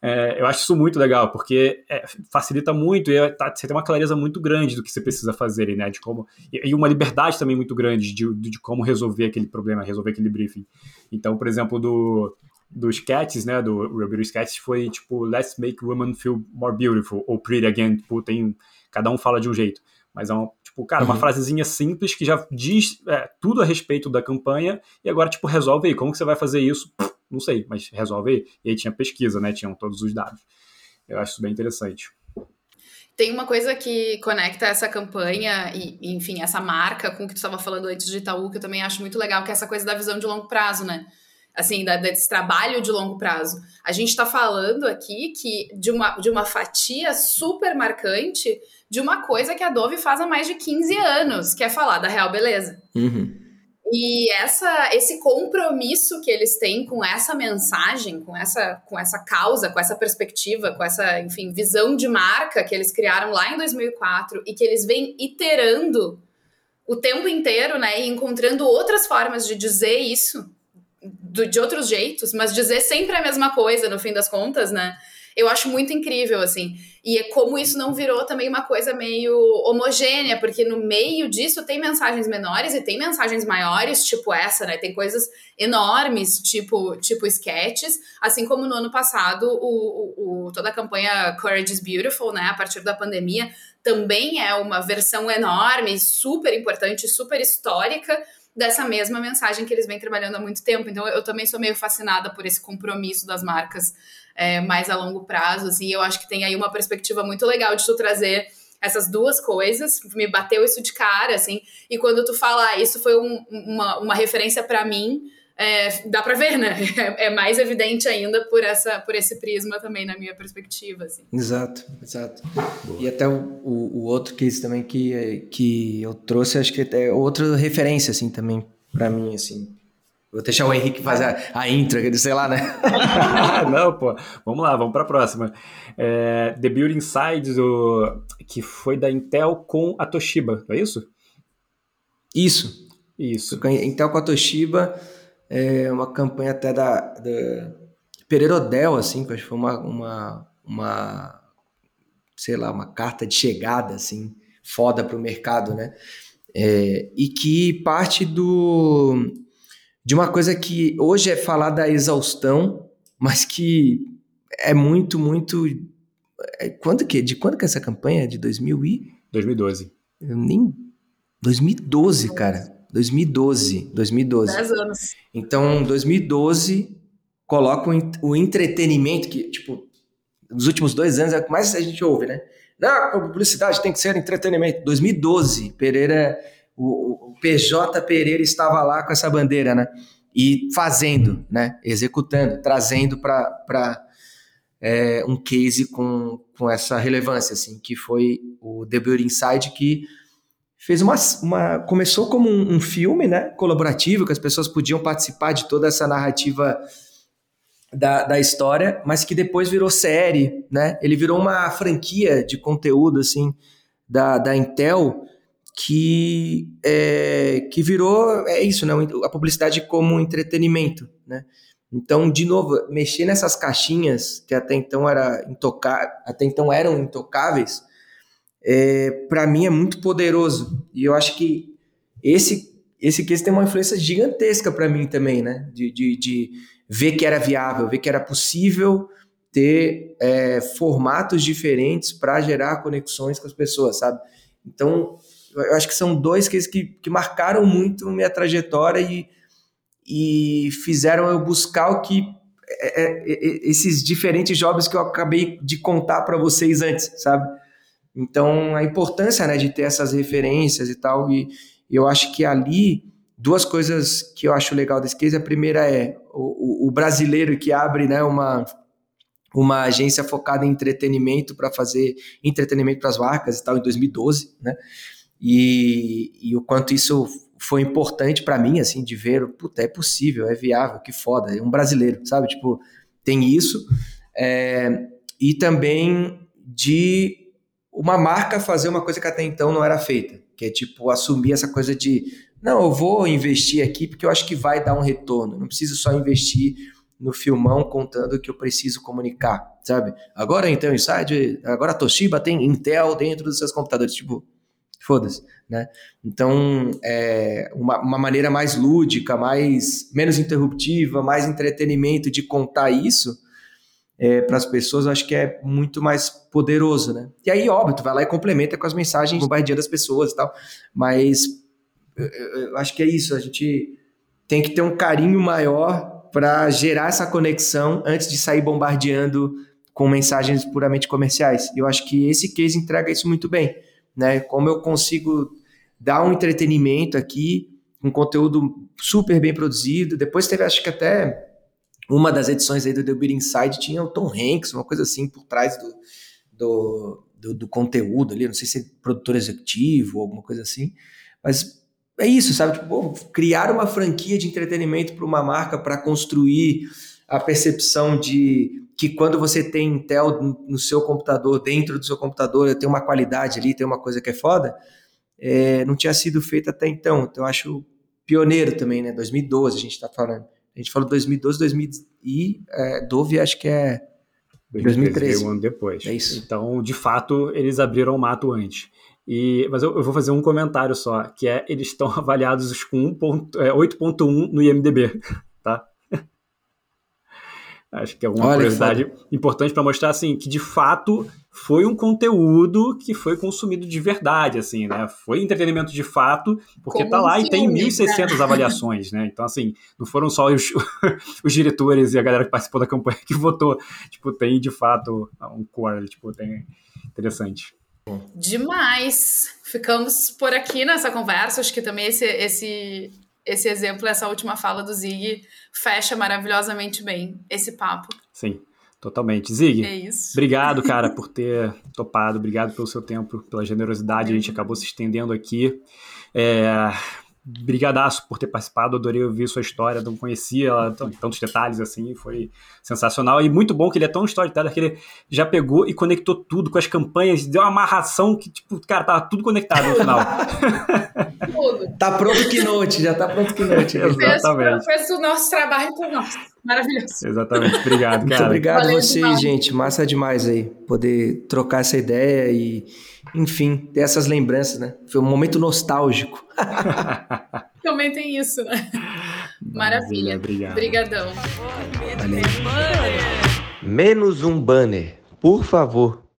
Speaker 3: é, eu acho isso muito legal, porque é, facilita muito e é, tá, você tem uma clareza muito grande do que você precisa fazer, né? De como, e, e uma liberdade também muito grande de, de, de, como resolver aquele problema, resolver aquele briefing. Então, por exemplo, do, dos sketches, né? Do Real Beauty Sketches foi tipo, let's make women feel more beautiful, ou pretty again. Tipo, tem, cada um fala de um jeito. Mas é um, tipo, cara, uma uhum. frasezinha simples que já diz é, tudo a respeito da campanha e agora, tipo, resolve aí. Como que você vai fazer isso? Não sei, mas resolve aí. E aí tinha pesquisa, né? Tinham todos os dados. Eu acho isso bem interessante.
Speaker 4: Tem uma coisa que conecta essa campanha e, enfim, essa marca com o que tu estava falando antes de Itaú, que eu também acho muito legal, que é essa coisa da visão de longo prazo, né? Assim, da, desse trabalho de longo prazo. A gente está falando aqui que de uma, de uma fatia super marcante de uma coisa que a Dove faz há mais de 15 anos, que é falar da real beleza.
Speaker 1: Uhum.
Speaker 4: E essa, esse compromisso que eles têm com essa mensagem, com essa, com essa causa, com essa perspectiva, com essa, enfim, visão de marca que eles criaram lá em 2004 e que eles vêm iterando o tempo inteiro, né, e encontrando outras formas de dizer isso do, de outros jeitos, mas dizer sempre a mesma coisa no fim das contas, né? eu acho muito incrível, assim. E é como isso não virou também uma coisa meio homogênea, porque no meio disso tem mensagens menores e tem mensagens maiores, tipo essa, né? Tem coisas enormes, tipo, tipo sketches, assim como no ano passado o, o, o toda a campanha Courage is Beautiful, né? A partir da pandemia, também é uma versão enorme, super importante, super histórica dessa mesma mensagem que eles vêm trabalhando há muito tempo. Então, eu também sou meio fascinada por esse compromisso das marcas é, mais a longo prazo, assim, eu acho que tem aí uma perspectiva muito legal de tu trazer essas duas coisas, me bateu isso de cara, assim, e quando tu fala, ah, isso foi um, uma, uma referência para mim, é, dá para ver, né? É, é, mais evidente ainda por, essa, por esse prisma também, na minha perspectiva. Assim.
Speaker 1: Exato, exato. Boa. E até o, o, o, outro case também que, que eu trouxe, acho que é outra referência, assim, também, para mim, assim. Vou deixar o Henrique fazer a, a intro, sei lá, né?
Speaker 3: Não, pô. Vamos lá, vamos para a próxima. É, The Building Side, do, que foi da Intel com a Toshiba, não é isso?
Speaker 1: Isso.
Speaker 3: Isso.
Speaker 1: Intel com a Toshiba é, uma campanha até da, da Pereira Odell, assim, que acho que foi uma, uma, uma, sei lá, uma carta de chegada, assim, foda para o mercado, né? É, e que parte do de uma coisa que hoje é falar da exaustão, mas que é muito, muito. É, quando que, de quando que é essa campanha? De 2000 e?
Speaker 3: 2012.
Speaker 1: Eu nem. 2012, cara. 2012. 2012.
Speaker 4: 10 anos.
Speaker 1: Então, 2012, coloca o entretenimento, que, tipo, nos últimos dois anos é o que mais a gente ouve, né? Não, publicidade tem que ser entretenimento. 2012, Pereira, o, o PJ Pereira estava lá com essa bandeira, né? E fazendo, né? Executando, trazendo para é, um case com, com essa relevância, assim, que foi o The Building Inside, que fez uma, uma começou como um, um, filme, né, colaborativo que as pessoas podiam participar de toda essa narrativa da, da história, mas que depois virou série, né? Ele virou uma franquia de conteúdo assim da, da Intel que é, que virou é isso, né? A publicidade como entretenimento, né? Então, de novo, mexer nessas caixinhas que até então era intoca até então eram intocáveis é, para mim é muito poderoso. E eu acho que esse esse case tem uma influência gigantesca para mim também, né? De, de, de, ver que era viável, ver que era possível ter é, formatos diferentes para gerar conexões com as pessoas, sabe? Então, eu acho que são dois cases que, que marcaram muito minha trajetória e, e fizeram eu buscar o que é, é, é esses diferentes jobs que eu acabei de contar para vocês antes, sabe? Então, a importância né, de ter essas referências e tal, e eu acho que ali, duas coisas que eu acho legal desse case, a primeira é o, o brasileiro que abre né, uma, uma agência focada em entretenimento para fazer entretenimento para as marcas e tal, em 2012, né? E, e o quanto isso foi importante para mim, assim, de ver, puta, é possível, é viável, que foda, é um brasileiro, sabe? Tipo, tem isso. É, e também de uma marca fazer uma coisa que até então não era feita, que é tipo assumir essa coisa de não, eu vou investir aqui porque eu acho que vai dar um retorno. Não preciso só investir no filmão contando que eu preciso comunicar, sabe? Agora então Inside, agora a Toshiba tem Intel dentro dos seus computadores, tipo, foda-se, né? Então, é uma, uma maneira mais lúdica, mais menos interruptiva, mais entretenimento de contar isso é, para as pessoas, eu acho que é muito mais poderoso, né? E aí, óbvio, tu vai lá e complementa com as mensagens bombardeando as pessoas e tal, mas eu, eu acho que é isso, a gente tem que ter um carinho maior para gerar essa conexão antes de sair bombardeando com mensagens puramente comerciais. Eu acho que esse case entrega isso muito bem, né? Como eu consigo dar um entretenimento aqui, um conteúdo super bem produzido. Depois teve, acho que até uma das edições aí do The Beat Inside tinha o Tom Hanks, uma coisa assim por trás do, do, do, do conteúdo ali, não sei se é produtor executivo ou alguma coisa assim, mas é isso, sabe? Tipo, pô, criar uma franquia de entretenimento para uma marca para construir a percepção de que quando você tem Intel no seu computador, dentro do seu computador, tem uma qualidade ali, tem uma coisa que é foda, é, não tinha sido feita até então. Então, eu acho pioneiro também, né? 2012 a gente está falando. A gente falou 2012, 2000 e é, Dove acho que é 2013.
Speaker 3: Um ano depois.
Speaker 1: É isso.
Speaker 3: Então, de fato, eles abriram o mato antes. E, mas eu, eu, vou fazer um comentário só, que é eles estão avaliados com 8.1 no IMDB, tá? Acho que é uma Olha, curiosidade importante para mostrar assim que de fato foi um conteúdo que foi consumido de verdade, assim, né? Foi entretenimento de fato, porque Como tá lá e tem 1.600 né? avaliações, né? Então, assim, não foram só os, os diretores e a galera que participou da campanha que votou. Tipo, tem de fato um core, tipo, tem interessante.
Speaker 4: Demais! Ficamos por aqui nessa conversa. Acho que também esse, esse, esse exemplo, essa última fala do Zig, fecha maravilhosamente bem esse papo.
Speaker 3: Sim. Totalmente. Zig, é obrigado, cara, por ter topado. Obrigado pelo seu tempo, pela generosidade. A gente acabou se estendendo aqui. É, brigadaço por ter participado, adorei ouvir sua história, não conhecia tantos detalhes assim, foi sensacional e muito bom que ele é tão storyteller que ele já pegou e conectou tudo com as campanhas, deu uma amarração que, tipo, cara, tava tudo conectado no final.
Speaker 1: tá pronto o keynote, já tá pronto o keynote.
Speaker 3: Exatamente.
Speaker 4: Fez o nosso trabalho por nós. Maravilhoso.
Speaker 3: Exatamente, obrigado, cara.
Speaker 1: Muito obrigado a vocês, demais. gente. Massa demais aí, poder trocar essa ideia e enfim, ter essas lembranças, né? Foi um momento nostálgico.
Speaker 4: Também tem isso, né? Maravilha. Obrigado. Obrigadão.
Speaker 1: Menos um banner, por favor.